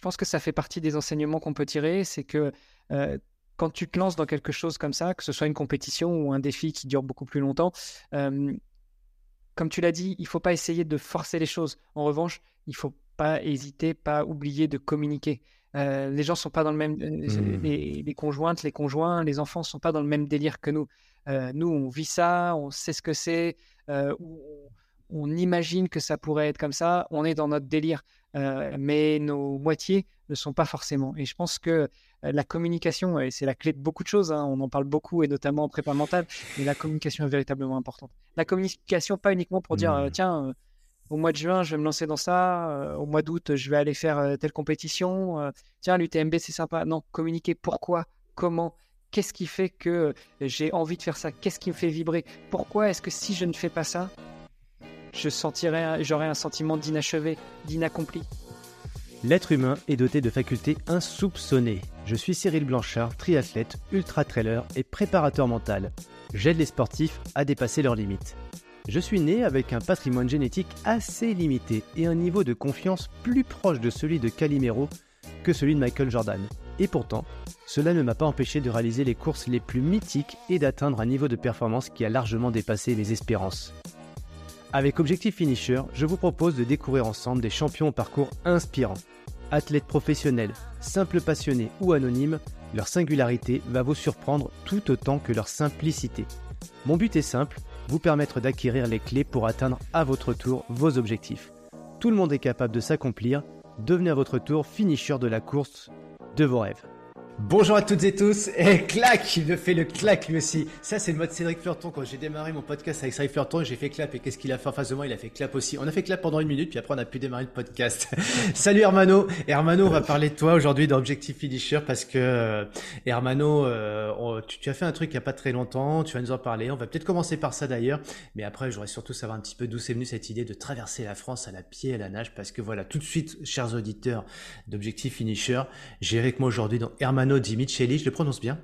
je pense que ça fait partie des enseignements qu'on peut tirer, c'est que quand tu te lances dans quelque chose comme ça, que ce soit une compétition ou un défi qui dure beaucoup plus longtemps, comme tu l'as dit, il ne faut pas essayer de forcer les choses. En revanche, il ne faut pas hésiter, pas oublier de communiquer. les gens sont pas dans le même, mmh. les, conjointes, les conjoints, les enfants sont pas dans le même délire que nous. nous, on vit ça, on sait ce que c'est, on imagine que ça pourrait être comme ça, on est dans notre délire, euh, mais nos moitiés ne sont pas forcément. Et je pense que euh, la communication, et c'est la clé de beaucoup de choses, hein, on en parle beaucoup, et notamment en prépa mentale, mais la communication est véritablement importante. La communication, pas uniquement pour dire, euh, mmh. tiens, au mois de juin, je vais me lancer dans ça, au mois d'août, je vais aller faire telle compétition, tiens, l'UTMB, c'est sympa. Non, communiquer pourquoi, comment, qu'est-ce qui fait que j'ai envie de faire ça, qu'est-ce qui me fait vibrer, pourquoi est-ce que si je ne fais pas ça, je sentirais, j'aurais un sentiment d'inachevé, d'inaccompli. L'être humain est doté de facultés insoupçonnées. Je suis Cyril Blanchard, triathlète, ultra-trailer et préparateur mental. J'aide les sportifs à dépasser leurs limites. Je suis né avec un patrimoine génétique assez limité et un niveau de confiance plus proche de celui de Calimero que celui de Michael Jordan. Et pourtant, cela ne m'a pas empêché de réaliser les courses les plus mythiques et d'atteindre un niveau de performance qui a largement dépassé mes espérances. Avec Objectif Finisher, je vous propose de découvrir ensemble des champions au parcours inspirants. Athlètes professionnels, simples passionnés ou anonymes, leur singularité va vous surprendre tout autant que leur simplicité. Mon but est simple, vous permettre d'acquérir les clés pour atteindre à votre tour vos objectifs. Tout le monde est capable de s'accomplir, devenez à votre tour finisher de la course de vos rêves. Bonjour à toutes et tous. Et clac, il me fait le clac lui aussi. Ça, c'est le mode Cédric Fleurton. Quand j'ai démarré mon podcast avec Cédric Fleurton, j'ai fait clap. Et qu'est-ce qu'il a fait en face de moi? Il a fait clap aussi. On a fait clap pendant une minute, puis après, on a pu démarrer le podcast. Salut Hermano. Hermano, on va parler de toi aujourd'hui dans Objectif Finisher parce que euh, Hermano, euh, tu, as fait un truc il n'y a pas très longtemps. Tu vas nous en parler. On va peut-être commencer par ça d'ailleurs. Mais après, j'aurais surtout savoir un petit peu d'où c'est venu cette idée de traverser la France à la pied et à la nage. Parce que voilà, tout de suite, chers auditeurs d'Objectif Finisher, j'ai avec moi aujourd'hui dans Hermano Dimicheli, je le prononce bien?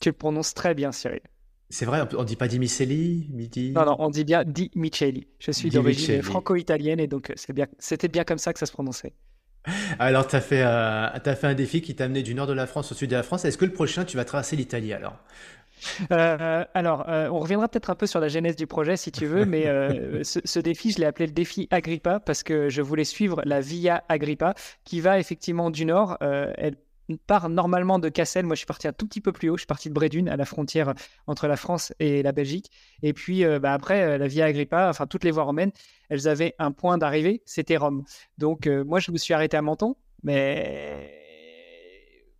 Tu le prononces très bien, Cyril. C'est vrai, on dit pas Dimicelli, midi. Non, non, on dit bien Di Micheli. Je suis d'origine franco-italienne et donc bien, c'était bien comme ça que ça se prononçait. Alors, tu as, fait, euh, as fait un défi qui t'a amené du nord de la France au sud de la France. Est-ce que le prochain, tu vas traverser l'Italie alors? Euh, alors, euh, on reviendra peut-être un peu sur la genèse du projet si tu veux, mais ce, ce, défi, je l'ai appelé le défi Agrippa parce que je voulais suivre la Via Agrippa qui va effectivement du nord. elle part normalement de Cassel. Moi, je suis parti un tout petit peu plus haut. Je suis parti de Brédune, à la frontière entre la France et la Belgique. Et puis, euh, bah, après, euh, la Via Agrippa, enfin, toutes les voies romaines, elles avaient un point d'arrivée, c'était Rome. Donc, euh, moi, je me suis arrêté à Menton, mais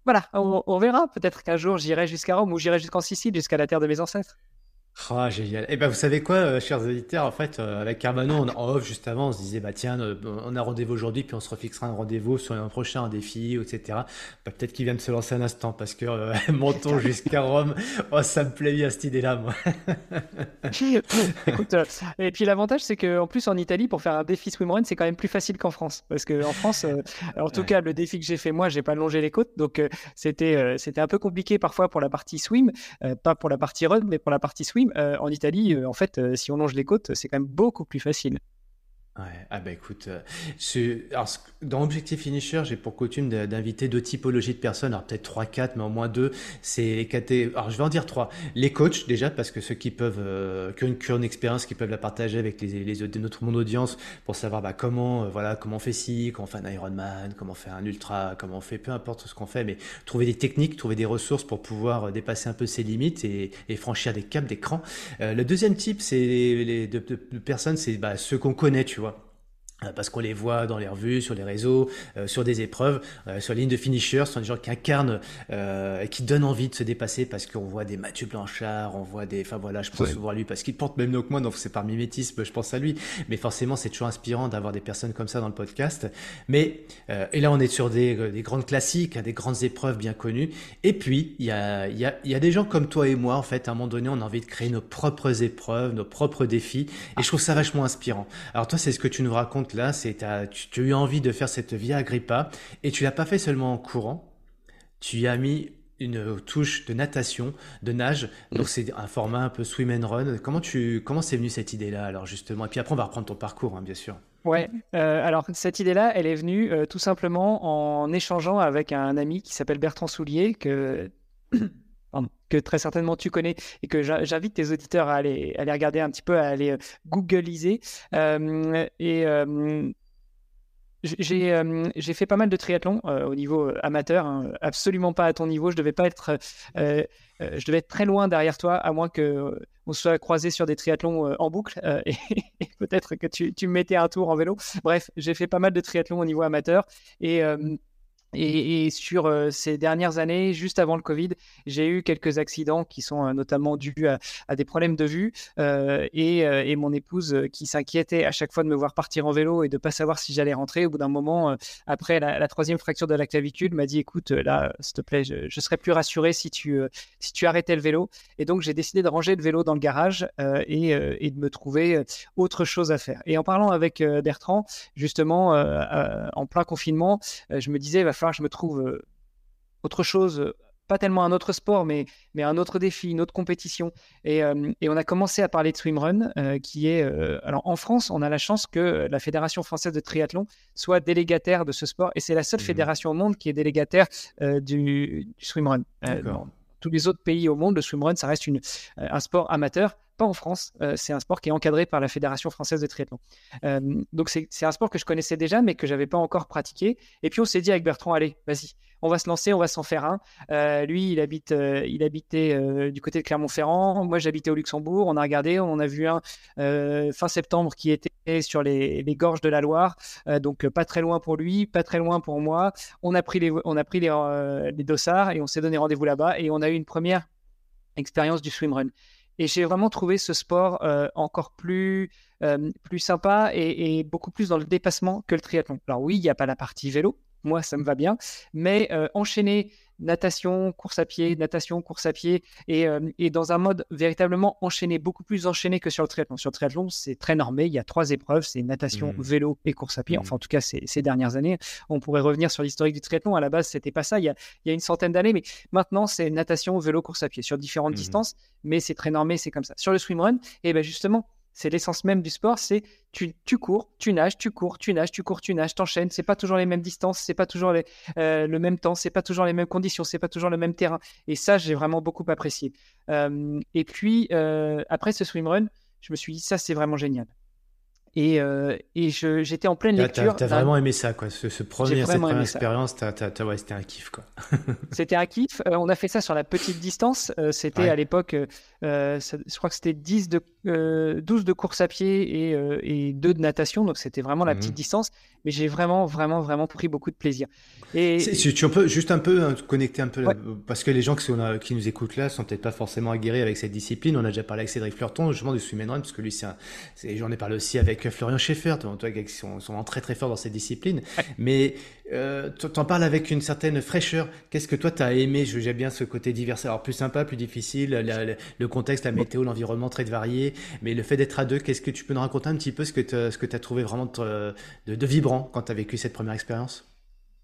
voilà, on verra. Peut-être qu'un jour, j'irai jusqu'à Rome ou j'irai jusqu'en Sicile, jusqu'à la terre de mes ancêtres. Ah, génial. Et eh ben, vous savez quoi, euh, chers auditeurs, en fait, euh, avec Carmano, en off, juste avant, on se disait, bah, tiens, euh, on a rendez-vous aujourd'hui, puis on se refixera un rendez-vous sur un prochain défi, etc. Bah, peut-être qu'il vient de se lancer un instant, parce que montons jusqu'à Rome, oh, ça me plaît bien cette idée-là, moi. Écoute, et puis l'avantage, c'est qu'en plus, en Italie, pour faire un défi swimrun, c'est quand même plus facile qu'en France. Parce qu'en France, en tout cas, le défi que j'ai fait, moi, j'ai pas longé les côtes, donc c'était, c'était un peu compliqué parfois pour la partie swim, pas pour la partie run, mais pour la partie swim. Euh, en Italie, euh, en fait, euh, si on longe les côtes, c'est quand même beaucoup plus facile. Ah bah écoute, euh, alors, dans Objectif Finisher, j'ai pour coutume d'inviter deux typologies de personnes, alors peut-être trois, quatre, mais au moins deux. C'est les caté... alors je vais en dire trois. Les coachs déjà, parce que ceux qui peuvent, euh, qui, ont une, expérience, qui peuvent la partager avec les, les, notre mon audience pour savoir bah, comment, euh, voilà, comment on fait ci, comment on fait un Ironman, comment on fait un ultra, comment on fait, peu importe ce qu'on fait, mais trouver des techniques, trouver des ressources pour pouvoir euh, dépasser un peu ses limites et, et franchir des caps, des crans. le deuxième type, c'est les, les de, personnes, c'est bah, ceux qu'on connaît, tu vois euh, parce qu'on les voit dans les revues, sur les réseaux, euh, sur des épreuves, euh, sur la ligne de finisher, ce sont des gens qui incarnent et qui donnent envie de se dépasser parce qu'on voit des Mathieu Blanchard, on voit des, enfin voilà, je pense souvent à lui parce qu'il porte même mieux que moi, donc c'est par mimétisme, je pense à lui. Mais forcément, c'est toujours inspirant d'avoir des personnes comme ça dans le podcast. Mais et là, on est sur des, des grandes classiques, hein, des grandes épreuves bien connues. Et puis il y a, y, a, y a des gens comme toi et moi, en fait, à un moment donné, on a envie de créer nos propres épreuves, nos propres défis, et je trouve ça vachement inspirant. Alors toi, c'est ce que tu nous racontes là, c'est tu, tu as eu envie de faire cette Via Agrippa et tu l'as pas fait seulement en courant, tu y as mis une touche de natation, de nage. Donc c'est un format un peu swim and run. Comment tu comment c'est venu cette idée là alors justement? Et puis après on va reprendre ton parcours hein, bien sûr. Ouais, alors cette idée-là, elle est venue tout simplement en échangeant avec un ami qui s'appelle Bertrand Soulier, que que très certainement tu connais et que j'invite tes auditeurs à aller, à aller regarder un petit peu, à aller euh, googliser. Euh, et euh, j'ai fait pas mal de triathlon au niveau amateur, hein, absolument pas à ton niveau. Je devais pas être, je devais être très loin derrière toi, à moins que on soit croisé sur des triathlons en boucle et, peut-être que tu, tu, me mettais un tour en vélo. Bref, j'ai fait pas mal de triathlon au niveau amateur et et, sur euh, ces dernières années, juste avant le Covid, j'ai eu quelques accidents qui sont euh, notamment dus à, des problèmes de vue euh, et, mon épouse qui s'inquiétait à chaque fois de me voir partir en vélo et de pas savoir si j'allais rentrer. Au bout d'un moment, après la, troisième fracture de la clavicule, m'a dit écoute, là, s'il te plaît, je, serais plus rassuré si tu, si tu arrêtais le vélo. Et donc, j'ai décidé de ranger le vélo dans le garage et, et, de me trouver autre chose à faire. Et en parlant avec Bertrand, justement, en plein confinement, je me disais, va je me trouve euh, autre chose, euh, pas tellement un autre sport, mais, mais un autre défi, une autre compétition. Et, euh, et on a commencé à parler de swimrun, qui est... alors en France, on a la chance que la Fédération française de triathlon soit délégataire de ce sport, et c'est la seule mmh. fédération au monde qui est délégataire du, du swimrun. dans tous les autres pays au monde, le swimrun, ça reste une, un sport amateur pas en France. c'est un sport qui est encadré par la Fédération française de triathlon. donc c'est un sport que je connaissais déjà, mais que j'avais pas encore pratiqué. Et puis on s'est dit avec Bertrand, allez, vas-y, on va se lancer, on va s'en faire un. Euh, lui, il habite, euh, il habitait euh, du côté de Clermont-Ferrand. Moi, j'habitais au Luxembourg. On a regardé, on a vu un fin septembre qui était sur les, gorges de la Loire, donc pas très loin pour lui, pas très loin pour moi. On a pris les, on a pris les, les dossards et on s'est donné rendez-vous là-bas et on a eu une première expérience du swimrun. Et j'ai vraiment trouvé ce sport encore plus, plus sympa et, et, beaucoup plus dans le dépassement que le triathlon. Alors oui, il n'y a pas la partie vélo, moi, ça me va bien. Mais euh, enchaîner natation, course à pied, natation, course à pied, euh, et, dans un mode véritablement enchaîné, beaucoup plus enchaîné que sur le triathlon. Sur le triathlon, c'est très normé. Il y a trois épreuves, c'est natation, mmh. vélo et course à pied. Mmh. Enfin, en tout cas, ces, ces dernières années. On pourrait revenir sur l'historique du triathlon. À la base, c'était pas ça. Il y a, il y a une centaine d'années, mais maintenant, c'est natation, vélo, course à pied sur différentes mmh. distances. Mais c'est très normé, c'est comme ça. Sur le swimrun, et eh ben justement, c'est l'essence même du sport, c'est tu, cours, tu nages, tu cours, tu nages, tu cours, tu nages, t'enchaînes. C'est pas toujours les mêmes distances, c'est pas toujours euh, le même temps, c'est pas toujours les mêmes conditions, c'est pas toujours le même terrain. Et ça, j'ai vraiment beaucoup apprécié. Euh, et puis euh, après ce swimrun, je me suis dit ça, c'est vraiment génial. Et, euh, et j'étais en pleine lecture. T'as vraiment aimé ça, quoi. Ce, ce premier, cette première expérience, ouais, c'était un kiff, quoi. c'était un kiff. Euh, on a fait ça sur la petite distance. Euh, c'était à l'époque, je crois que c'était 10 de, 12 de course à pied et, et 2 de natation. Donc c'était vraiment la petite mhm. distance. Mais j'ai vraiment, vraiment, vraiment pris beaucoup de plaisir. Et tu peux juste un peu hein, connecter un peu, parce que les gens qui, qui nous écoutent là sont peut-être pas forcément aguerris avec cette discipline. On a déjà parlé avec Cédric Fleurton, justement, du swim and run, parce que lui, c'est j'en ai parlé aussi avec Florian Schaeffer, toi, qui sont, sont très très forts dans ces disciplines. Mais euh, tu en parles avec une certaine fraîcheur. Qu'est-ce que toi, tu as aimé J'aime bien ce côté divers. Alors, plus sympa, plus difficile, le contexte, la météo, l'environnement très varié. Mais le fait d'être à deux, qu'est-ce que tu peux nous raconter un petit peu ce que tu as trouvé vraiment de, de vibrant quand tu as vécu cette première expérience?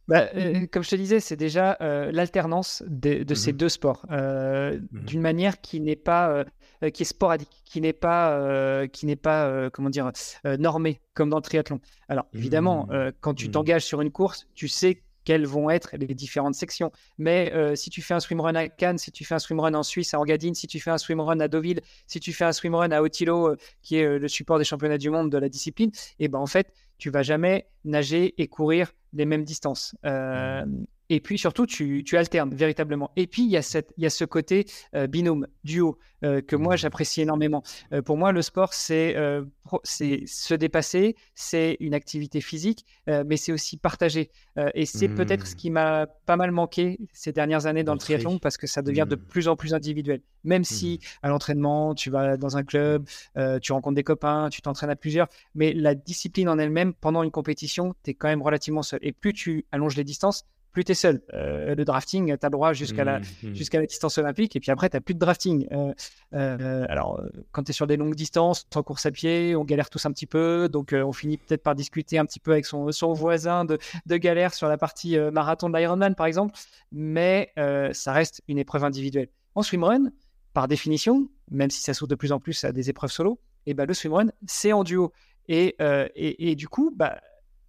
Bah, euh, comme je te disais, c'est déjà euh, l'alternance de, ces mmh deux sports mmh d'une manière qui n'est pas euh, qui est sporadique, qui n'est pas, euh, qui n'est pas euh, comment dire, normé comme dans le triathlon. Alors évidemment, mmh. quand tu mmh. t'engages sur une course, tu sais quelles vont être les différentes sections. Mais si tu fais un swimrun à Cannes, si tu fais un swimrun en Suisse à Orgadine, si tu fais un swimrun à Deauville, si tu fais un swimrun à Otilo, qui est le support des championnats du monde de la discipline, et eh ben en fait, tu vas jamais nager et courir les mêmes distances. Mmh. Et puis surtout, tu, tu, alternes véritablement. Et puis, il y a, cette, il y a ce côté euh, binôme, duo, euh, que moi, mmh. j'apprécie énormément. Euh, pour moi, le sport, c'est c'est se dépasser, c'est une activité physique, mais c'est aussi partager. et c'est peut-être ce mmh. qui m'a pas mal manqué ces dernières années dans le triathlon, parce que ça devient de mmh. plus en plus individuel. Même si à l'entraînement, tu vas dans un club, tu rencontres des copains, tu t'entraînes à plusieurs, mais la discipline en elle-même, pendant une compétition, tu es quand même relativement seul. Et plus tu allonges les distances, plus tu es seul. Euh, le drafting, tu as le droit jusqu'à la, mmh, mmh. jusqu'à la distance olympique, et puis après, tu n'as plus de drafting. Euh, euh, alors, quand tu es sur des longues distances, en course à pied, on galère tous un petit peu, donc on finit peut-être par discuter un petit peu avec son, son voisin de, de galère sur la partie marathon de l'Ironman, par exemple, mais ça reste une épreuve individuelle. En swimrun, par définition, même si ça s'ouvre de plus en plus à des épreuves solo, et eh ben, le swimrun, c'est en duo. Et, et, du coup, bah,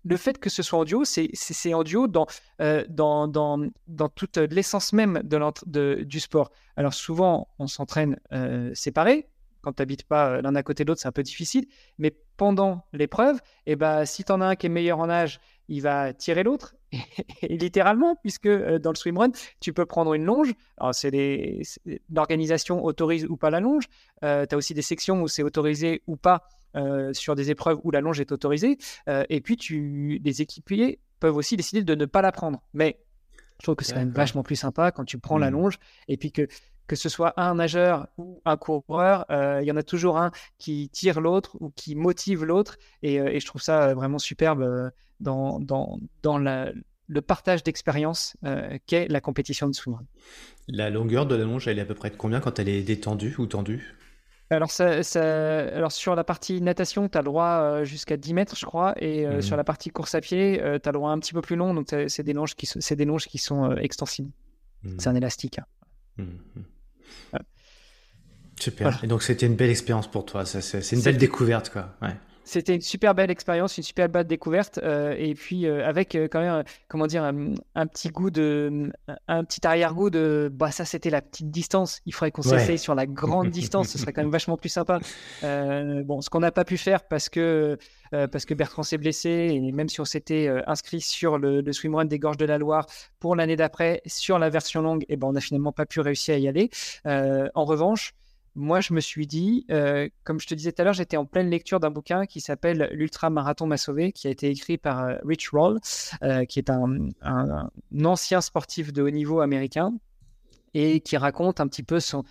le fait que ce soit en duo, c'est en duo dans, dans, toute l'essence même du sport. Alors souvent, on s'entraîne séparés, quand tu n'habites pas euh, l'un à côté de l'autre, c'est un peu difficile. Mais pendant l'épreuve, eh ben, si tu en as un qui est meilleur en nage, il va tirer l'autre. Et littéralement, puisque euh, dans le swimrun, tu peux prendre une longe. C'est l'organisation autorise ou pas la longe. Euh, tu as aussi des sections où c'est autorisé ou pas sur des épreuves où la longe est autorisée. et puis, tu, les équipiers peuvent aussi décider de ne pas la prendre. Mais je trouve que c'est quand même vachement plus sympa quand tu prends la mmh. longe et puis que que ce soit un nageur ou un coureur, euh, il y en a toujours un qui tire l'autre ou qui motive l'autre. Et, euh, je trouve ça euh, vraiment superbe dans, dans, dans le partage d'expérience qu'est la compétition de swimrun. La longueur de la longe, elle est à peu près de combien quand elle est détendue ou tendue? Alors, ça, alors, sur la partie natation, tu as le droit jusqu'à 10 mètres, je crois. Et mmh. sur la partie course à pied, tu as le droit un petit peu plus long. Donc, c'est des longes qui, sont, des longes qui sont extensibles. Mmh. C'est un élastique. Mmh, Super. Et donc c'était une belle expérience pour toi. C'est une belle découverte, quoi. Ouais. C'était une super belle expérience, une super belle découverte, euh, et puis euh, avec euh, quand même, comment dire, un, petit goût de, un petit arrière-goût de, bah ça c'était la petite distance. Il faudrait qu'on s'essaye sur la grande distance, ce serait quand même vachement plus sympa. bon, ce qu'on n'a pas pu faire parce que parce que Bertrand s'est blessé, et même si on s'était inscrit sur le, le swimrun des Gorges de la Loire pour l'année d'après sur la version longue, et ben on n'a finalement pas pu réussir à y aller. en revanche moi, je me suis dit, euh, comme je te disais tout à l'heure, j'étais en pleine lecture d'un bouquin qui s'appelle L'Ultra Marathon m'a sauvé, qui a été écrit par euh, Rich Roll, euh, qui est un, ancien sportif de haut niveau américain et qui raconte un petit peu son,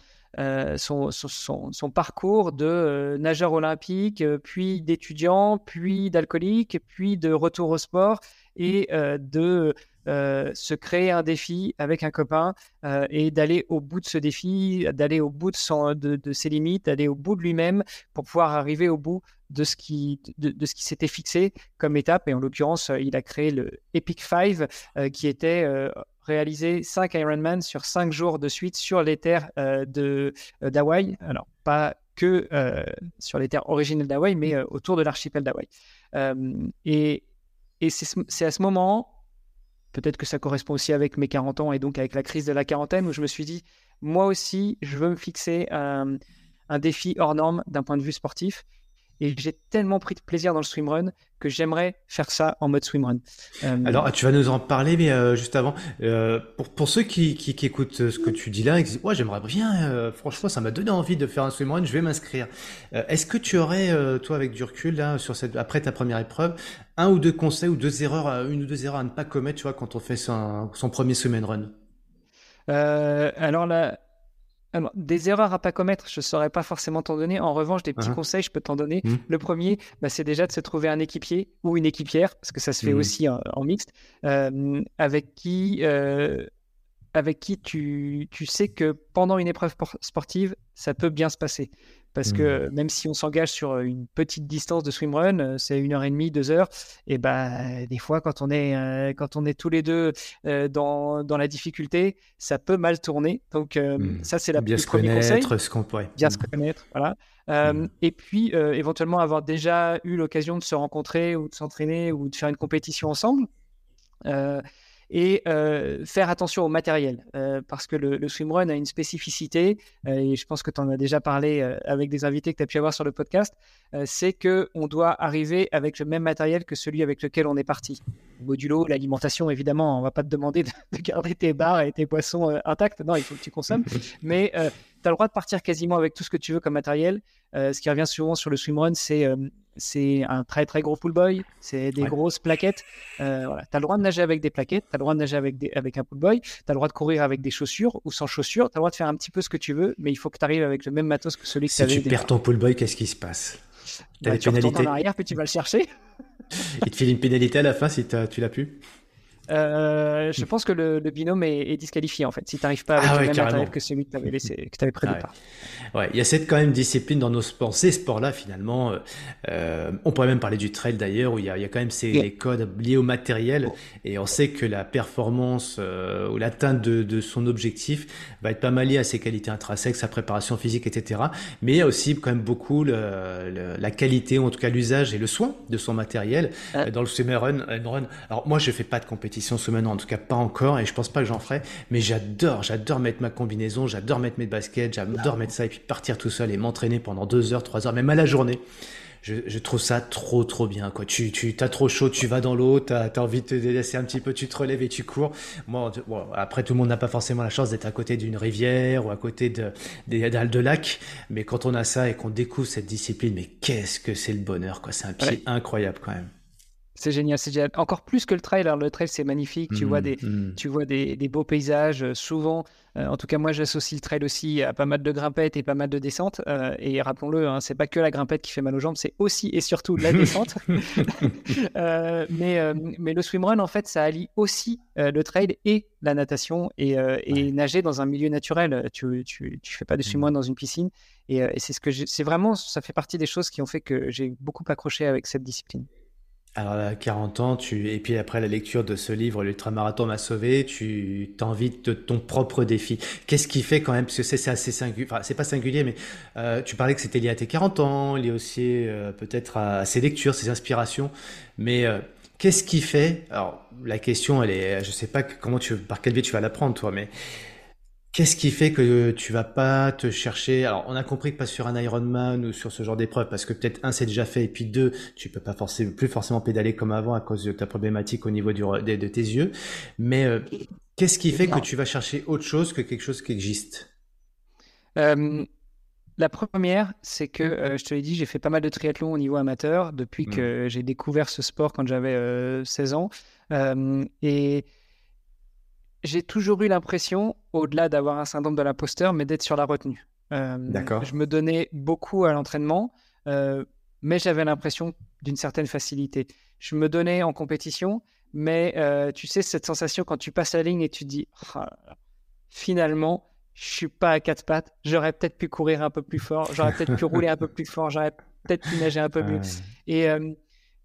parcours de nageur olympique, puis d'étudiant, puis d'alcoolique, puis de retour au sport et de euh, se créer un défi avec un copain euh, et d'aller au bout de ce défi, d'aller au bout de, de, ses limites, d'aller au bout de lui-même pour pouvoir arriver au bout de ce qui, de, ce qui s'était fixé comme étape. Et en l'occurrence, il a créé le Epic Five euh, qui était réalisé 5 Ironman sur 5 jours de suite sur les terres de d'Hawaï. Alors, pas que sur les terres originelles d'Hawaï, mais autour de l'archipel d'Hawaï. et et c'est à ce moment Peut-être que ça correspond aussi avec mes 40 ans et donc avec la crise de la quarantaine où je me suis dit, moi aussi, je veux me fixer un, un défi hors norme d'un point de vue sportif. Et j'ai tellement pris de plaisir dans le swimrun que j'aimerais faire ça en mode swimrun. Euh... Alors, tu vas nous en parler, mais euh, juste avant, euh, pour, pour ceux qui, qui, qui, écoutent ce que tu dis là, et qui disent, ouais, j'aimerais bien, euh, franchement, ça m'a donné envie de faire un swimrun, je vais m'inscrire. Euh, est-ce que tu aurais, toi, avec du recul, là, sur cette, après ta première épreuve, un ou deux conseils ou deux erreurs, une ou deux erreurs à ne pas commettre, tu vois, quand on fait son, son premier swimrun? Alors des erreurs à pas commettre, je ne saurais pas forcément t'en donner. En revanche, des petits uh-huh. conseils, je peux t'en donner. Mmh. Le premier, bah, c'est déjà de se trouver un équipier ou une équipière, parce que ça se fait mmh. aussi en, mixte, euh, avec qui, euh, avec qui tu, tu, sais que pendant une épreuve sportive, ça peut bien se passer. Parce que mmh. même si on s'engage sur une petite distance de swimrun, euh, c'est une heure et demie, deux heures, et ben des fois quand on est euh, quand on est tous les deux euh, dans, dans, la difficulté, ça peut mal tourner. Donc mmh. ça c'est la bien se connaître, ce qu'on pourrait. Bien se mmh. connaître, voilà. Et puis éventuellement avoir déjà eu l'occasion de se rencontrer ou de s'entraîner ou de faire une compétition ensemble et euh, faire attention au matériel euh, parce que le, swimrun a une spécificité euh, et je pense que tu en as déjà parlé avec des invités que tu as pu avoir sur le podcast, c'est que on doit arriver avec le même matériel que celui avec lequel on est parti. Modulo, l'alimentation évidemment, on va pas te demander de, garder tes bars et tes poissons intacts, non, il faut que tu consommes, mais tu as le droit de partir quasiment avec tout ce que tu veux comme matériel. ce qui revient souvent sur le swimrun, c'est c'est un très très gros pull boy, c'est des grosses plaquettes. Euh, voilà. Tu as le droit de nager avec des plaquettes, tu as le droit de nager avec, des, avec un pull boy, tu as le droit de courir avec des chaussures ou sans chaussures, tu as le droit de faire un petit peu ce que tu veux, mais il faut que tu arrives avec le même matos que celui que tu avais. Si tu perds ton pull boy, qu'est-ce qui se passe? Bah, Tu retournes en arrière, puis tu vas le chercher. il te file une pénalité à la fin si tu l'as pu je pense que le, binôme est, disqualifié en fait. Si tu n'arrives pas avec ah le même matériel que celui que tu avais, laissé, que avais pris ouais. il y a cette quand même discipline dans nos sports, ces sports-là finalement. on pourrait même parler du trail d'ailleurs, où il y, a, quand même ces les codes liés au matériel. Et on sait que la performance ou l'atteinte de, de, son objectif va être pas mal liée à ses qualités intrinsèques, sa préparation physique, etc. Mais il y a aussi quand même beaucoup la qualité, ou en tout cas l'usage et le soin de son matériel euh. dans le swimrun. Run. Alors moi, je fais pas de compétition swimrun, en tout cas pas encore, et je pense pas que j'en ferai. Mais j'adore, j'adore mettre ma combinaison, j'adore mettre mes baskets, j'adore mettre ça et puis partir tout seul et m'entraîner pendant deux heures, trois heures, même à la journée je, trouve ça trop trop bien quoi. Tu tu t'as trop chaud, tu vas dans l'eau, t'as as envie de te délaisser un petit peu, tu te relèves et tu cours. Moi, après tout le monde n'a pas forcément la chance d'être à côté d'une rivière ou à côté de des dalles de lac, mais quand on a ça et qu'on découvre cette discipline, mais qu'est-ce que c'est le bonheur quoi. C'est un pied incroyable quand même. C'est génial, c'est génial. Encore plus que le trail. le trail, c'est magnifique. Tu vois, mmh, des, mmh. tu vois des, des beaux paysages. Euh, souvent, euh, en tout cas, moi, j'associe le trail aussi à pas mal de grimpettes et pas mal de descentes. Euh, et rappelons-le, hein, c'est pas que la grimpette qui fait mal aux jambes, c'est aussi et surtout la descente. mais, mais le swimrun, en fait, ça allie aussi le trail et la natation et, et nager dans un milieu naturel. Tu, tu, tu fais pas de mmh. swimrun dans une piscine. Et, et c'est ce que c'est vraiment, ça fait partie des choses qui ont fait que j'ai beaucoup accroché avec cette discipline. Alors, à 40 ans, tu... et puis après la lecture de ce livre, L'ultramarathon m'a sauvé, tu t'envies de ton propre défi. Qu'est-ce qui fait quand même, parce que c'est assez singulier, enfin, c'est pas singulier, mais euh, tu parlais que c'était lié à tes 40 ans, lié aussi euh, peut-être à, ces lectures, ces inspirations, mais euh, qu'est-ce qui fait, alors la question, elle est, je sais pas comment tu, par quel biais tu vas la prendre, toi, mais Qu'est-ce qui fait que tu vas pas te chercher? Alors, on a compris que pas sur un Ironman ou sur ce genre d'épreuve, parce que peut-être un c'est déjà fait, et puis deux, tu peux pas forcément plus forcément pédaler comme avant à cause de ta problématique au niveau du, de, de tes yeux. Mais euh, qu'est-ce qui fait que tu vas chercher autre chose que quelque chose qui existe? Euh, La première, c'est que euh, je te l'ai dit, j'ai fait pas mal de triathlon au niveau amateur depuis mmh. que j'ai découvert ce sport quand j'avais 16 ans, et j'ai toujours eu l'impression, au-delà d'avoir un syndrome de l'imposteur, mais d'être sur la retenue. Euh, D'accord. Je me donnais beaucoup à l'entraînement, euh, mais j'avais l'impression d'une certaine facilité. Je me donnais en compétition, mais euh, tu sais, cette sensation quand tu passes la ligne et tu dis, ah, finalement, je suis pas à quatre pattes, j'aurais peut-être pu courir un peu plus fort, j'aurais peut-être pu rouler un peu plus fort, j'aurais peut-être pu nager un peu mieux. et,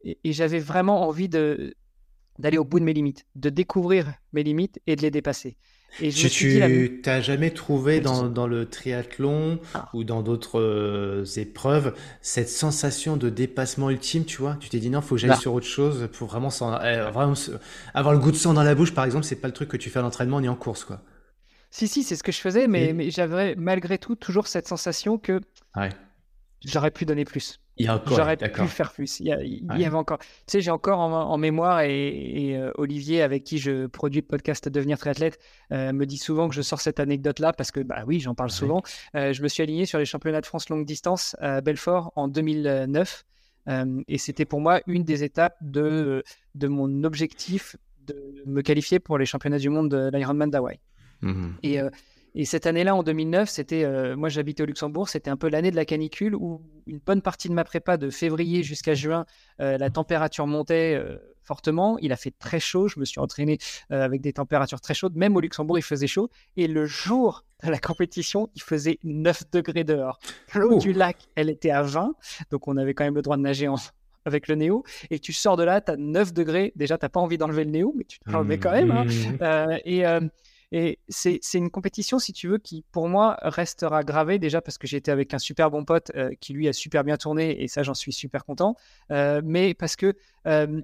et j'avais vraiment envie de, d'aller au bout de mes limites, de découvrir mes limites et de les dépasser. Et je tu n'as jamais trouvé dans, le triathlon ah. ou dans d'autres euh, épreuves cette sensation de dépassement ultime, tu vois? Tu t'es dit non, faut que j'aille bah. sur autre chose pour vraiment, eh, vraiment, avoir le goût de sang dans la bouche, par exemple, c'est pas le truc que tu fais à l'entraînement ni en course, quoi. Si, si, c'est ce que je faisais, mais, mais j'avais malgré tout toujours cette sensation que j'aurais pu donner plus. J'aurais pu faire plus. Il y, avait encore. Tu sais, j'ai encore en, mémoire et, euh, Olivier, avec qui je produis le podcast Devenir triathlète, euh, me dit souvent que je sors cette anecdote-là parce que, bah oui, j'en parle souvent. Euh, je me suis aligné sur les championnats de France longue distance à Belfort en 2009. et c'était pour moi une des étapes de, de mon objectif de me qualifier pour les championnats du monde de l'Ironman d'Hawaï. Mmh et et cette année-là, en 2009, c'était, euh, moi j'habitais au Luxembourg, c'était un peu l'année de la canicule où une bonne partie de ma prépa de février jusqu'à juin, euh, la température montait euh, fortement. Il a fait très chaud. Je me suis entraîné avec des températures très chaudes. Même au Luxembourg, il faisait chaud. Et le jour de la compétition, il faisait 9 degrés dehors. L'eau du lac, elle était à 20. Donc on avait quand même le droit de nager avec le néo. Et tu sors de là, tu as 9 degrés. Déjà, tu n'as pas envie d'enlever le néo, mais tu l'enlevais quand même. Hein. Mmh. et et c'est une compétition, si tu veux, qui pour moi restera gravée déjà parce que j'étais avec un super bon pote euh, qui lui a super bien tourné et ça j'en suis super content. Euh, mais parce que euh,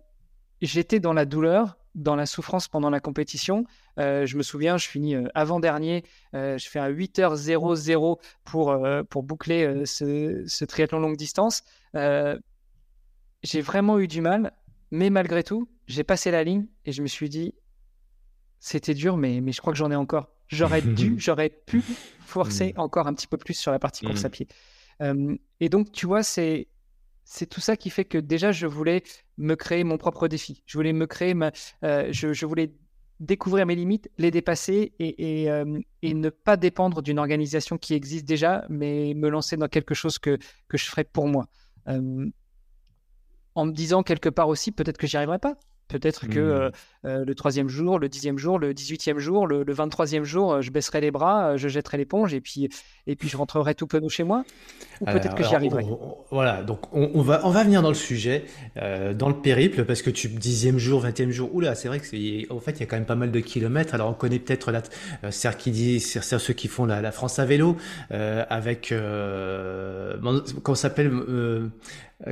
j'étais dans la douleur, dans la souffrance pendant la compétition. je me souviens, je finis avant-dernier, je fais un 8h00 pour, pour boucler ce, ce, triathlon longue distance. j'ai vraiment eu du mal, mais malgré tout, j'ai passé la ligne et je me suis dit, c'était dur, mais, mais je crois que j'en ai encore. J'aurais dû, j'aurais pu forcer mm. encore un petit peu plus sur la partie course mm. à pied. et donc, tu vois, c'est c'est tout ça qui fait que déjà, je voulais me créer mon propre défi. Je voulais me créer ma, euh, je, je, voulais découvrir mes limites, les dépasser et, et, et ne pas dépendre d'une organisation qui existe déjà, mais me lancer dans quelque chose que, que je ferais pour moi. en me disant quelque part aussi, peut-être que j'y arriverai pas. Peut-être que mmh. Euh, le troisième jour, le dixième jour, le dix-huitième jour, le, vingt-troisième jour, je baisserai les bras, je jetterai l'éponge et puis, et puis je rentrerai tout penaud chez moi. Ou peut-être que j'y arriverai. voilà, donc on, va, on va venir dans le sujet, dans le périple, parce que tu dixième jour, vingtième jour, oula, c'est vrai que en fait, il y a quand même pas mal de kilomètres. Alors on connaît peut-être la, qui dit, ceux qui font la, France à vélo, avec, comment s'appelle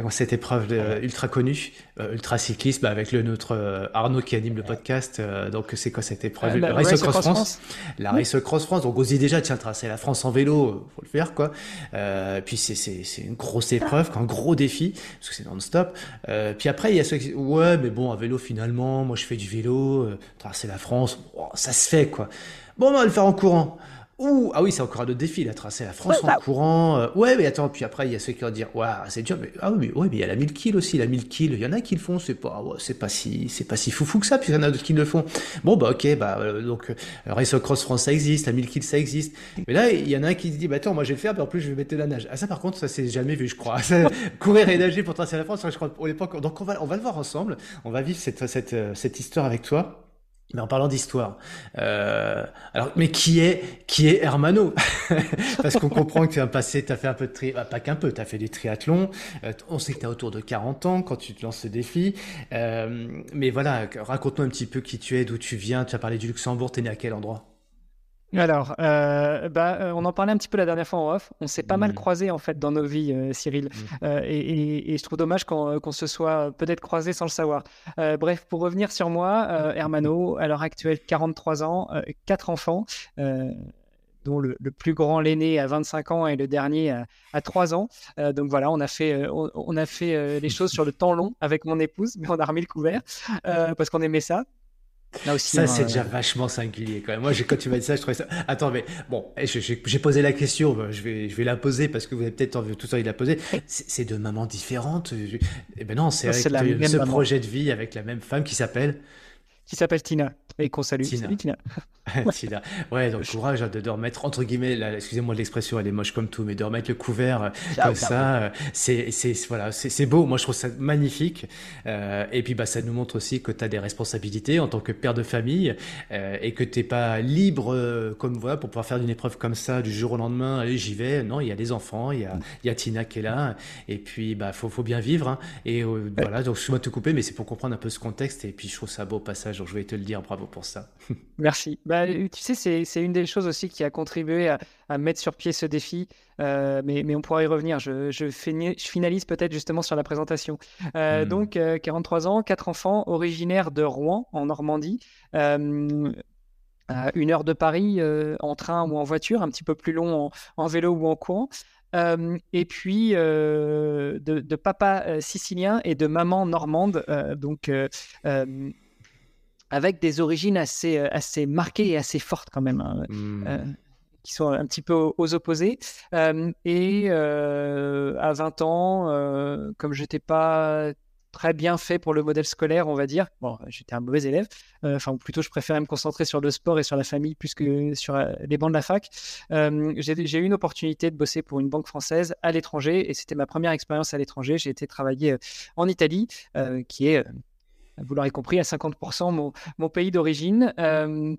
cette épreuve ultra connue, euh, ultra cyclisme, bah, avec le notre euh, Arnaud qui anime le podcast. Euh, donc c'est quoi cette épreuve La Race Cross, France. La Race Cross France. Donc on se dit déjà, tiens, tracer la France en vélo, faut le faire quoi. puis c'est c'est une grosse épreuve, un gros défi parce que c'est non-stop. puis après il y a ceux qui ouais mais bon à vélo finalement, moi je fais du vélo, tracer la France, ça se fait quoi. Bon on va le faire en courant. Ouh, ah oui, c'est encore un autre défi, la tracer la France en bah courant. Euh, ouais, mais attends, puis après, il y a ceux qui vont dire, ouais, c'est dur, mais, ah oui, mais, ouais, mais il y a la 1000 kills aussi, la 1000 kills. Il y en a qui le font, c'est pas, c'est pas si, c'est pas si foufou que ça, puis il y en a d'autres qui le font. Bon, bah, ok, bah, euh, donc, euh, Race Cross France, ça existe, la 1000 kills, ça existe. Mais là, il y en a un qui se dit, bah, attends, moi, je vais le faire, mais en plus, je vais mettre de la nage. Ah, ça, par contre, ça, c'est jamais vu, je crois. Courir et nager pour tracer la France, je crois, pour l'époque. Donc, on va, on va le voir ensemble. On va vivre cette, cette, cette histoire avec toi. Mais en parlant d'histoire, euh, alors mais qui est qui est Hermano? Parce qu'on comprend que tu as passé, tu as fait un peu de tri, bah, pas qu'un peu, tu as fait du triathlon. Euh, on sait que tu as autour de 40 ans quand tu te lances ce défi. Euh, mais voilà, raconte-nous un petit peu qui tu es, d'où tu viens. Tu as parlé du Luxembourg, tu es né à quel endroit? Alors, euh, bah, euh, on en parlait un petit peu la dernière fois en off. On s'est pas mal mm. croisés en fait dans nos vies, euh, Cyril. Mm. et, je trouve dommage qu'on se soit peut-être croisés sans le savoir. bref, pour revenir sur moi, Hermano, à l'heure actuelle, 43 ans, 4 enfants, dont le, plus grand, l'aîné, à 25 ans et le dernier à, 3 ans. donc voilà, on a fait, on a fait les choses sur le temps long avec mon épouse, mais on a remis le couvert parce qu'on aimait ça ça, c'est déjà vachement singulier quand même. Moi, quand tu m'as dit ça, je trouvais ça. Attends, mais bon, eh, j'ai posé la question, je vais, je vais la poser parce que vous avez peut-être tout envie de la poser. C'est deux mamans différentes. Eh ben non, c'est ce projet de vie avec la même femme qui s'appelle qui s'appelle Tina et qu'on salue. Tina. Salut Tina. Tina. Ouais, donc courage de, de remettre, entre guillemets, excusez-moi l'expression, elle est moche comme tout, mais de remettre le couvert euh, comme ça, euh, c'est, c'est, voilà, c'est, beau. Moi, je trouve ça magnifique. Euh, et puis, bah, ça nous montre aussi que tu as des responsabilités en tant que père de famille euh, et que tu n'es pas libre, euh, comme voilà, pour pouvoir faire une épreuve comme ça du jour au lendemain. Allez, j'y vais. Non, il y a des enfants, il y a, il y a Tina qui est là. Et puis, bah, faut, faut bien vivre. Hein. Et voilà, donc, je vais te couper, mais c'est pour comprendre un peu ce contexte. Et puis, je trouve ça beau passage je vais te le dire, bravo pour ça. Merci. Bah, tu sais, c'est une des choses aussi qui a contribué à, mettre sur pied ce défi, euh, mais, mais, on pourra y revenir. Je, je, je finalise peut-être justement sur la présentation. Euh, hmm. Donc, 43 euh, ans, 4 enfants, originaires de Rouen, en Normandie. À une heure de Paris en train ou en voiture, un petit peu plus long en, vélo ou en courant. et puis de, de, papa sicilien et de maman normande, donc avec des origines assez, euh, assez marquées et assez fortes quand même, hein, mmh. euh, qui sont un petit peu aux, opposés. Euh, et à 20 ans, comme je n'étais pas très bien fait pour le modèle scolaire, on va dire. Bon, j'étais un mauvais élève. Enfin, plutôt, je préférais me concentrer sur le sport et sur la famille plus que sur les bancs de la fac. j'ai eu une opportunité de bosser pour une banque française à l'étranger et c'était ma première expérience à l'étranger. J'ai été travailler en Italie, qui est vous l'aurez compris, à 50% mon, pays d'origine. Euh,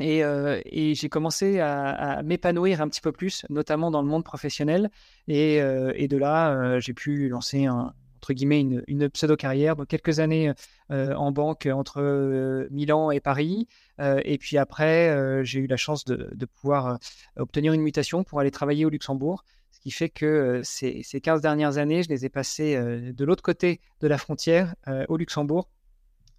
et, euh, et j'ai commencé à, m'épanouir un petit peu plus, notamment dans le monde professionnel. Et, euh, de là, j'ai pu lancer entre guillemets une, pseudo-carrière. Quelques années en banque entre Milan et Paris. et puis après, j'ai eu la chance de, de pouvoir obtenir une mutation pour aller travailler au Luxembourg. Ce qui fait que ces, ces 15 dernières années, je les ai passées de l'autre côté de la frontière, au Luxembourg,